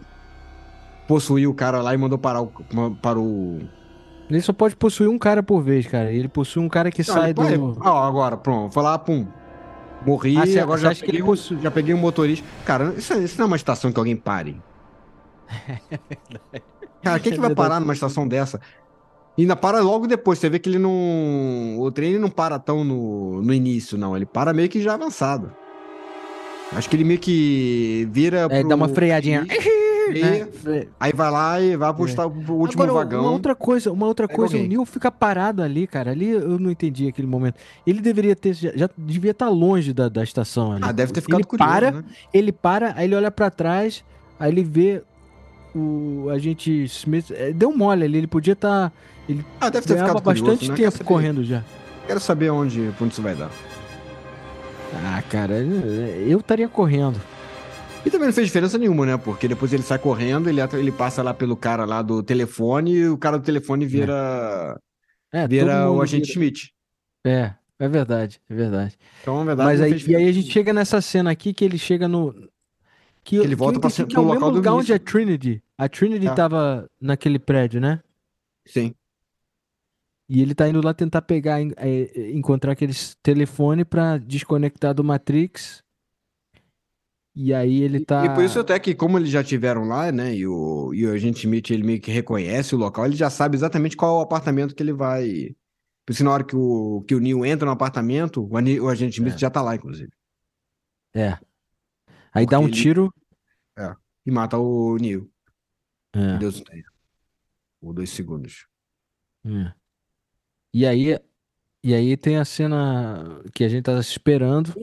possuiu o cara lá e mandou parar o, para o. Ele só pode possuir um cara por vez, cara. Ele possui um cara que Não, sai pode- do. Ah, agora, pronto, foi lá, pum. Morri, Ah, agora já peguei, um- possui- já peguei um motorista. Cara, isso, isso não é uma estação que alguém pare. [LAUGHS] Cara, quem É que vai verdade. parar numa estação dessa? E ainda para logo depois. Você vê que ele não. O trem ele não para tão no, no início, não. Ele para meio que já avançado. Acho que ele meio que vira. É, pro- dá uma freadinha. freia, né? Aí vai lá e vai pro, É. pro último Agora, vagão. Uma outra coisa, uma outra Pega coisa, o alguém. Neil fica parado ali, cara. Ali eu não entendi aquele momento. Ele deveria ter, já, já devia estar longe da, da estação ali. Ah, deve ter ficado ele curioso, para, né? ele para, aí ele olha pra trás, aí ele vê o agente Smith. é, Deu mole ali, ele podia estar. ele Ah, deve ter ficado curioso, bastante né? tempo correndo já. Quero saber onde, onde isso vai dar. Ah, cara, eu estaria correndo. E também não fez diferença nenhuma, né? Porque depois ele sai correndo, ele, ele passa lá pelo cara lá do telefone e o cara do telefone vira, É, vira o agente vira. Schmidt. É, é verdade, é verdade. Então, na verdade, Mas aí, fez e aí a gente chega nessa cena aqui que ele chega no. Que, ele volta que é o local do lugar onde início. a Trinity. A Trinity É. tava naquele prédio, né? Sim. E ele tá indo lá tentar pegar, en- é, encontrar aqueles telefone pra desconectar do Matrix. E aí ele tá. E por isso até que, como eles já tiveram lá, né? E o, e o agente Schmidt, ele meio que reconhece o local, ele já sabe exatamente qual é o apartamento que ele vai... Por isso, na hora que o, que o Neil entra no apartamento, o, o agente Schmidt É. já tá lá, inclusive. É. Aí dá um Porque ele- tiro. E mata o Neil. É, Deus tenha. Por dois segundos. é. E aí. E aí tem a cena que a gente tá esperando.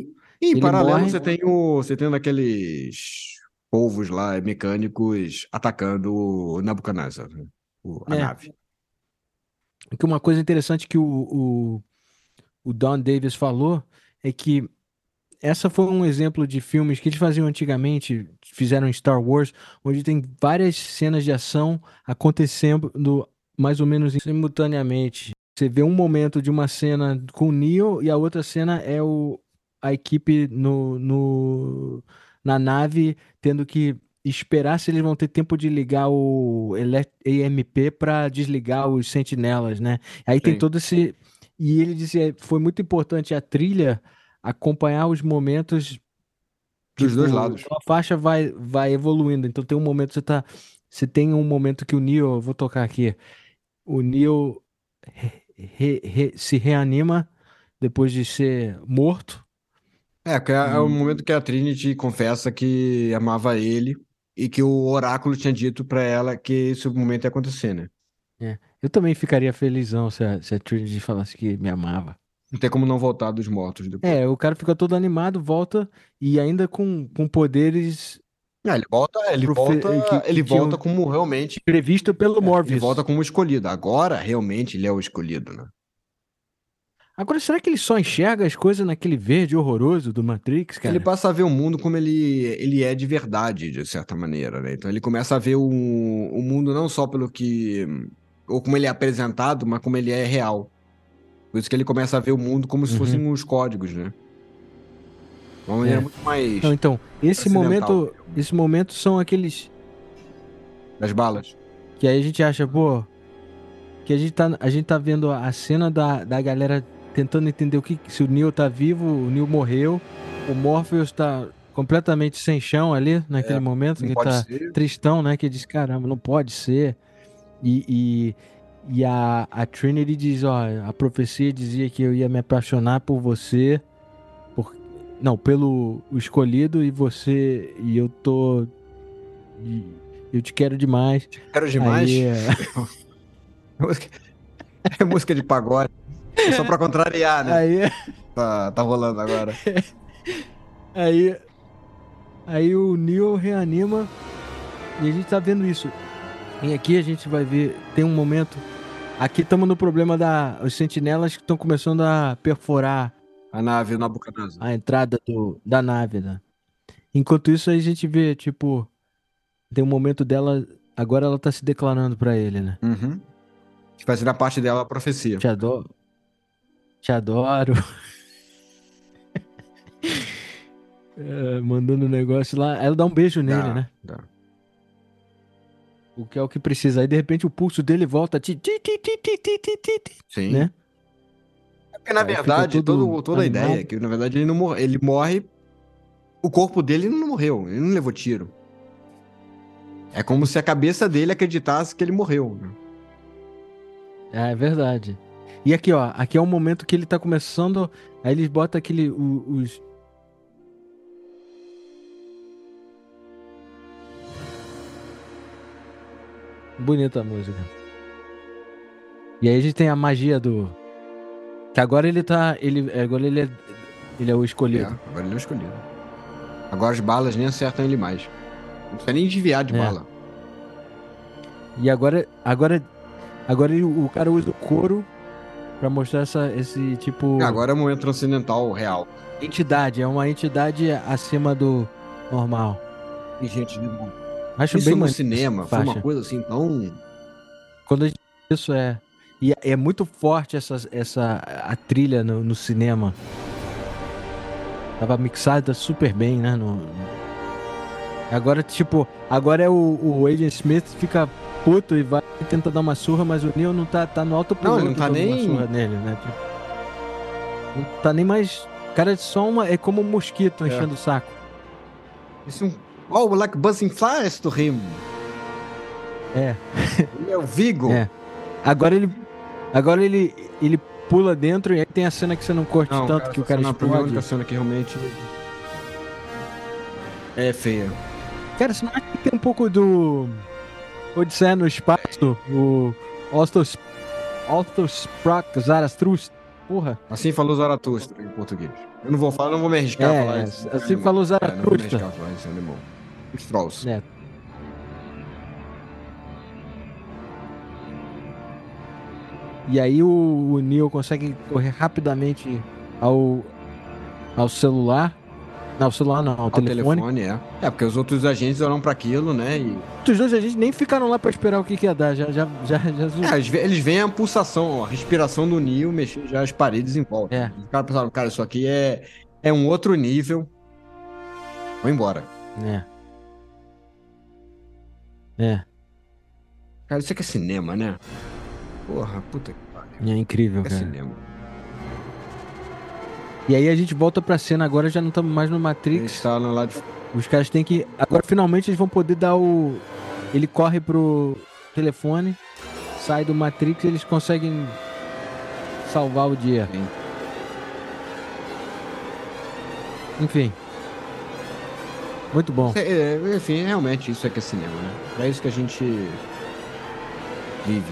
E em paralelo, morre. você tem o. Você tem daqueles povos lá, mecânicos, atacando o Nabucodonosor, né? O- a É. nave. Que uma coisa interessante que o, o, o Don Davis falou é que essa foi um exemplo de filmes que eles faziam antigamente, fizeram em Star Wars, onde tem várias cenas de ação acontecendo mais ou menos simultaneamente. Você vê um momento de uma cena com o Neo e a outra cena é o, a equipe no, no, na nave tendo que esperar se eles vão ter tempo de ligar o EMP para desligar os sentinelas, né? Aí tem Sim. todo esse. E ele dizia foi muito importante a trilha acompanhar os momentos Dos dois tipo, lados. A faixa vai, vai evoluindo. Então tem um momento que você tá. Você tem um momento que o Neo, eu vou tocar aqui. O Neo re- re- se reanima depois de ser morto. É, que é, é o momento que a Trinity confessa que amava ele e que o oráculo tinha dito pra ela que esse momento ia acontecer, né? Eu também ficaria felizão se a, se a Trinity falasse que me amava. Não tem como não voltar dos mortos depois. É, o cara fica todo animado, volta e ainda com, com poderes É, ele volta, ele Profe- volta, que- ele volta como realmente. previsto pelo é, ele Morbius. volta como escolhido. Agora, realmente, ele é o escolhido, né? Agora, será que ele só enxerga as coisas naquele verde horroroso do Matrix, cara? Ele passa a ver o mundo como ele, ele é de verdade, de certa maneira, né? Então ele começa a ver o, o mundo não só pelo que. ou como ele é apresentado, mas como ele é real. Por isso que ele começa a ver o mundo como se Uhum. fossem os códigos, né? Uma maneira É. muito mais Não, então, esse momento, esse momento são aqueles das balas. que aí a gente acha, pô, que a gente tá, a gente tá vendo a cena da, da galera tentando entender o que se o Neo tá vivo, o Neo morreu, o Morpheus tá completamente sem chão ali naquele momento, Não que tá ser. tristão, né? Que diz, caramba, não pode ser. E, e, e a, a Trinity diz, ó, a profecia dizia que eu ia me apaixonar por você, por, não, pelo escolhido e você, e eu tô, e eu te quero demais. Quero demais. Aí, [LAUGHS] é, Música- É música de pagode. É só pra contrariar, né? aí, Tá, tá rolando agora. [LAUGHS] aí, aí o Neo reanima e a gente tá vendo isso. E aqui a gente vai ver, tem um momento, aqui estamos no problema da, os sentinelas que estão começando a perforar A nave Nabucodonosor. a entrada do, da nave, né? Enquanto isso, a gente vê, tipo, tem um momento dela, agora ela tá se declarando pra ele, né? Uhum. Que vai ser da parte dela a profecia. Te adoro. Te adoro. [LAUGHS] É, mandando um negócio lá. Ela dá um beijo nele, Dá, né? dá. O que é o que precisa. Aí de repente o pulso dele volta. Ti, ti, ti, ti, ti, ti, ti, ti, Sim. Né? É porque na Aí verdade, todo, toda a ideia é que na verdade ele não morre, ele morre. O corpo dele não morreu, ele não levou tiro. É como se a cabeça dele acreditasse que ele morreu. Né? É, é verdade. E aqui, ó, aqui é o momento que ele tá começando. Aí eles botam aquele. Os, Bonita a música. E aí a gente tem a magia do. Que agora ele tá. Ele, agora ele é. Ele é o É, escolhido. agora ele é o escolhido. Agora as balas nem acertam ele mais. Não precisa nem desviar de É. bala. E agora. Agora. Agora ele- o cara usa o couro pra mostrar essa, esse tipo. Agora é o momento transcendental real. Entidade. É uma entidade acima do normal. E, gente, Acho isso bem no cinema foi uma coisa assim tão. Quando a gente- isso é. E é- é muito forte essa, essa a trilha no, no cinema. Tava mixada super bem, né? no- Agora, tipo, agora é o, o Agent Smith fica puto e vai tentar dar uma surra, mas o Neo não tá, tá no alto Não, ele não tá dando uma nem- surra nele, né? Tipo, não tá nem mais. Cara, é só uma. É como um mosquito É. enchendo o saco. Isso é um. Oh, like buzzing flies to him. É. Meu Vigo. É. Agora ele. Agora ele. Ele pula dentro e aí tem a cena que você não curte Não, tanto que o cara cena pra mim é a explode. única cena que realmente. É feia. Cara, você não acha que tem um pouco do. Odisseia no espaço? O. Ostos. Ostos Prak Zarastrust. Porra. Assim falou Zaratustra em português. Eu não vou falar, não vou me arriscar a É, falar isso. assim É, falou É, não vou me Zaratustra. arriscar a falar isso em alemão. Strauss. É. E aí o, o Neo consegue correr rapidamente ao, ao celular. Não, ao celular não, ao, Ao telefone. telefone, é. É, porque os outros agentes olham pra aquilo, né? E. Os dois a gente nem ficaram lá pra esperar o que, que ia dar. Já, já, já, já... É, eles ve- eles veem a pulsação, a respiração do Neo mexer já as paredes em volta. É. Os caras pensaram, cara, isso aqui é, é um outro nível. Vou embora. É. É. Cara, isso aqui é cinema, né? Porra, puta que pariu. É incrível, É cara. cinema. E aí a gente volta pra cena, agora já não estamos mais no Matrix. está no lado de Os caras têm que. Agora finalmente eles vão poder dar o. Ele corre pro telefone, sai do Matrix e eles conseguem salvar o dia. Sim. Enfim. Muito bom. É, é, enfim, realmente isso é que é cinema, né? É isso que a gente vive.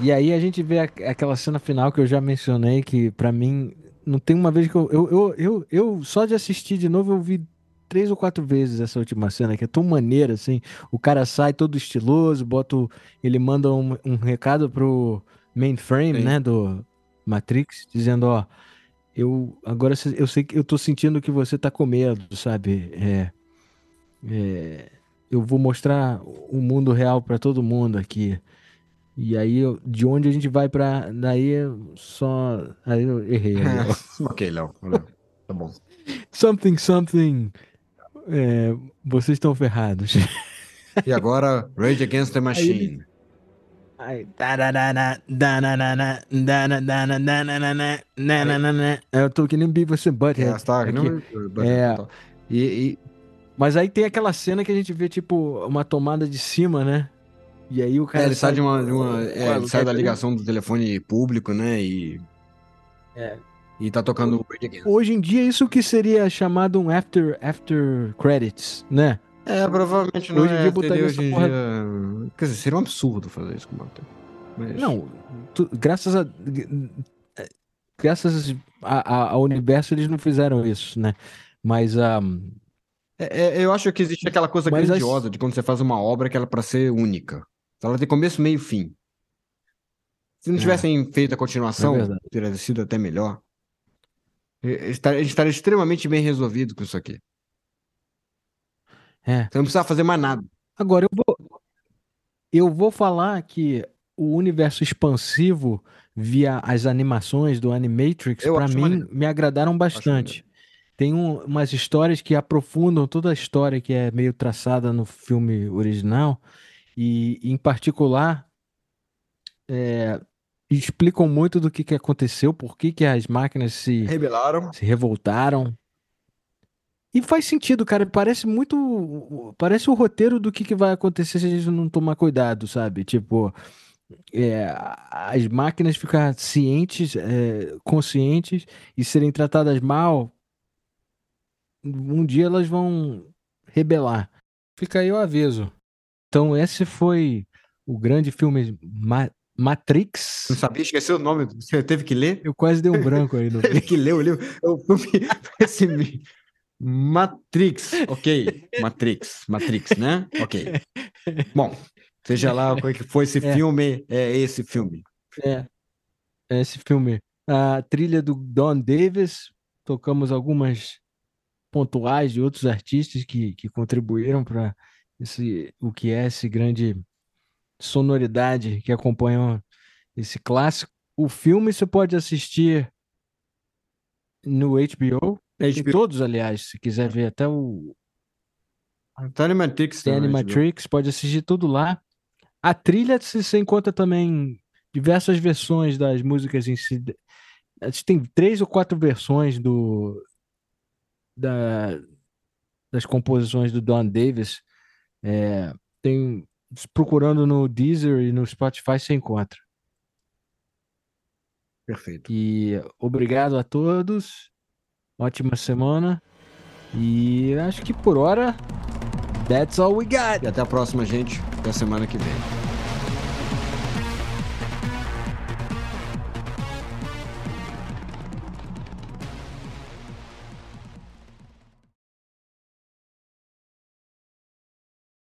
E aí a gente vê aquela cena final que eu já mencionei, que pra mim não tem uma vez que eu. Eu, eu, eu, eu só de assistir de novo eu vi três ou quatro vezes essa última cena, que é tão maneira, assim. O cara sai todo estiloso, bota o- ele manda um, um recado pro mainframe, Sim. né, do Matrix, dizendo, ó, eu agora eu sei que eu tô sentindo que você tá com medo, sabe? É, é, eu vou mostrar o mundo real pra todo mundo aqui. E aí, de onde a gente vai pra. Daí só. Aí eu errei. [LAUGHS] ok, Léo. Tá bom. Something, something. É, vocês estão ferrados. E agora, Rage Against the Machine. Aí. Eu tô que nem Beavis and Butthead. É, tá, aqui. não, É. E, e- Mas aí tem aquela cena que a gente vê, tipo, uma tomada de cima, né? E aí o é, cara. ele sai de uma. de uma- é, Ué, ele sai da ligação do telefone público, né? E. É. E tá tocando. Hoje em dia, isso que seria chamado um after, after credits, né? É, provavelmente não Hoje em é. dia botaria seria essa hoje em porra- dia- Quer dizer, seria um absurdo fazer isso com o Matheus. Mas... Não, tu- graças a. Graças a- a- ao universo, eles não fizeram isso, né? Mas ah, É, é, eu acho que existe aquela coisa Mas as- grandiosa de quando você faz uma obra que ela é pra ser única. Ela tem começo, meio e fim. Se não É. tivessem feito a É continuação, verdade. teria sido até melhor. Estaria- estaria extremamente bem resolvido com isso aqui. é. Você não precisava fazer mais nada. Agora eu vou, eu vou falar que o universo expansivo via as animações do Animatrix, para mim, maneiro. me agradaram bastante. Tem um- umas histórias que aprofundam toda a história que é meio traçada no filme original e, em particular, é, explicam muito do que, que aconteceu, por que, que as máquinas se Rebelaram. se revoltaram. E faz sentido, cara. Parece muito. Parece o roteiro do que, que vai acontecer se a gente não tomar cuidado, sabe? Tipo, é, as máquinas ficar cientes, é, conscientes e serem tratadas mal. Um dia elas vão rebelar. Fica aí o aviso. Então, esse foi o grande filme Ma- Matrix. Não sabia, esqueceu o nome. Você teve que ler? Eu quase dei um branco aí no [LAUGHS] Teve que ler o livro. Eu, eu, esse Matrix. Ok. Matrix. Matrix, né? Ok. Bom, seja lá qual é que foi esse É. filme, é esse filme. É, esse filme. A trilha do Don Davis, tocamos algumas pontuais de outros artistas que, que contribuíram para esse o que é esse grande sonoridade que acompanha esse clássico. O filme você pode assistir no HBO, em todos, aliás, se quiser ver até o Tá no Matrix. The não, HBO. Animatrix, pode assistir tudo lá. A trilha você encontra também diversas versões das músicas em si. Tem três ou quatro versões do da, das composições do Don Davis. É, tem procurando no Deezer e no Spotify você encontra. Perfeito. E obrigado a todos. Ótima semana. E acho que por hora that's all we got. E até a próxima, gente. Até a semana que vem.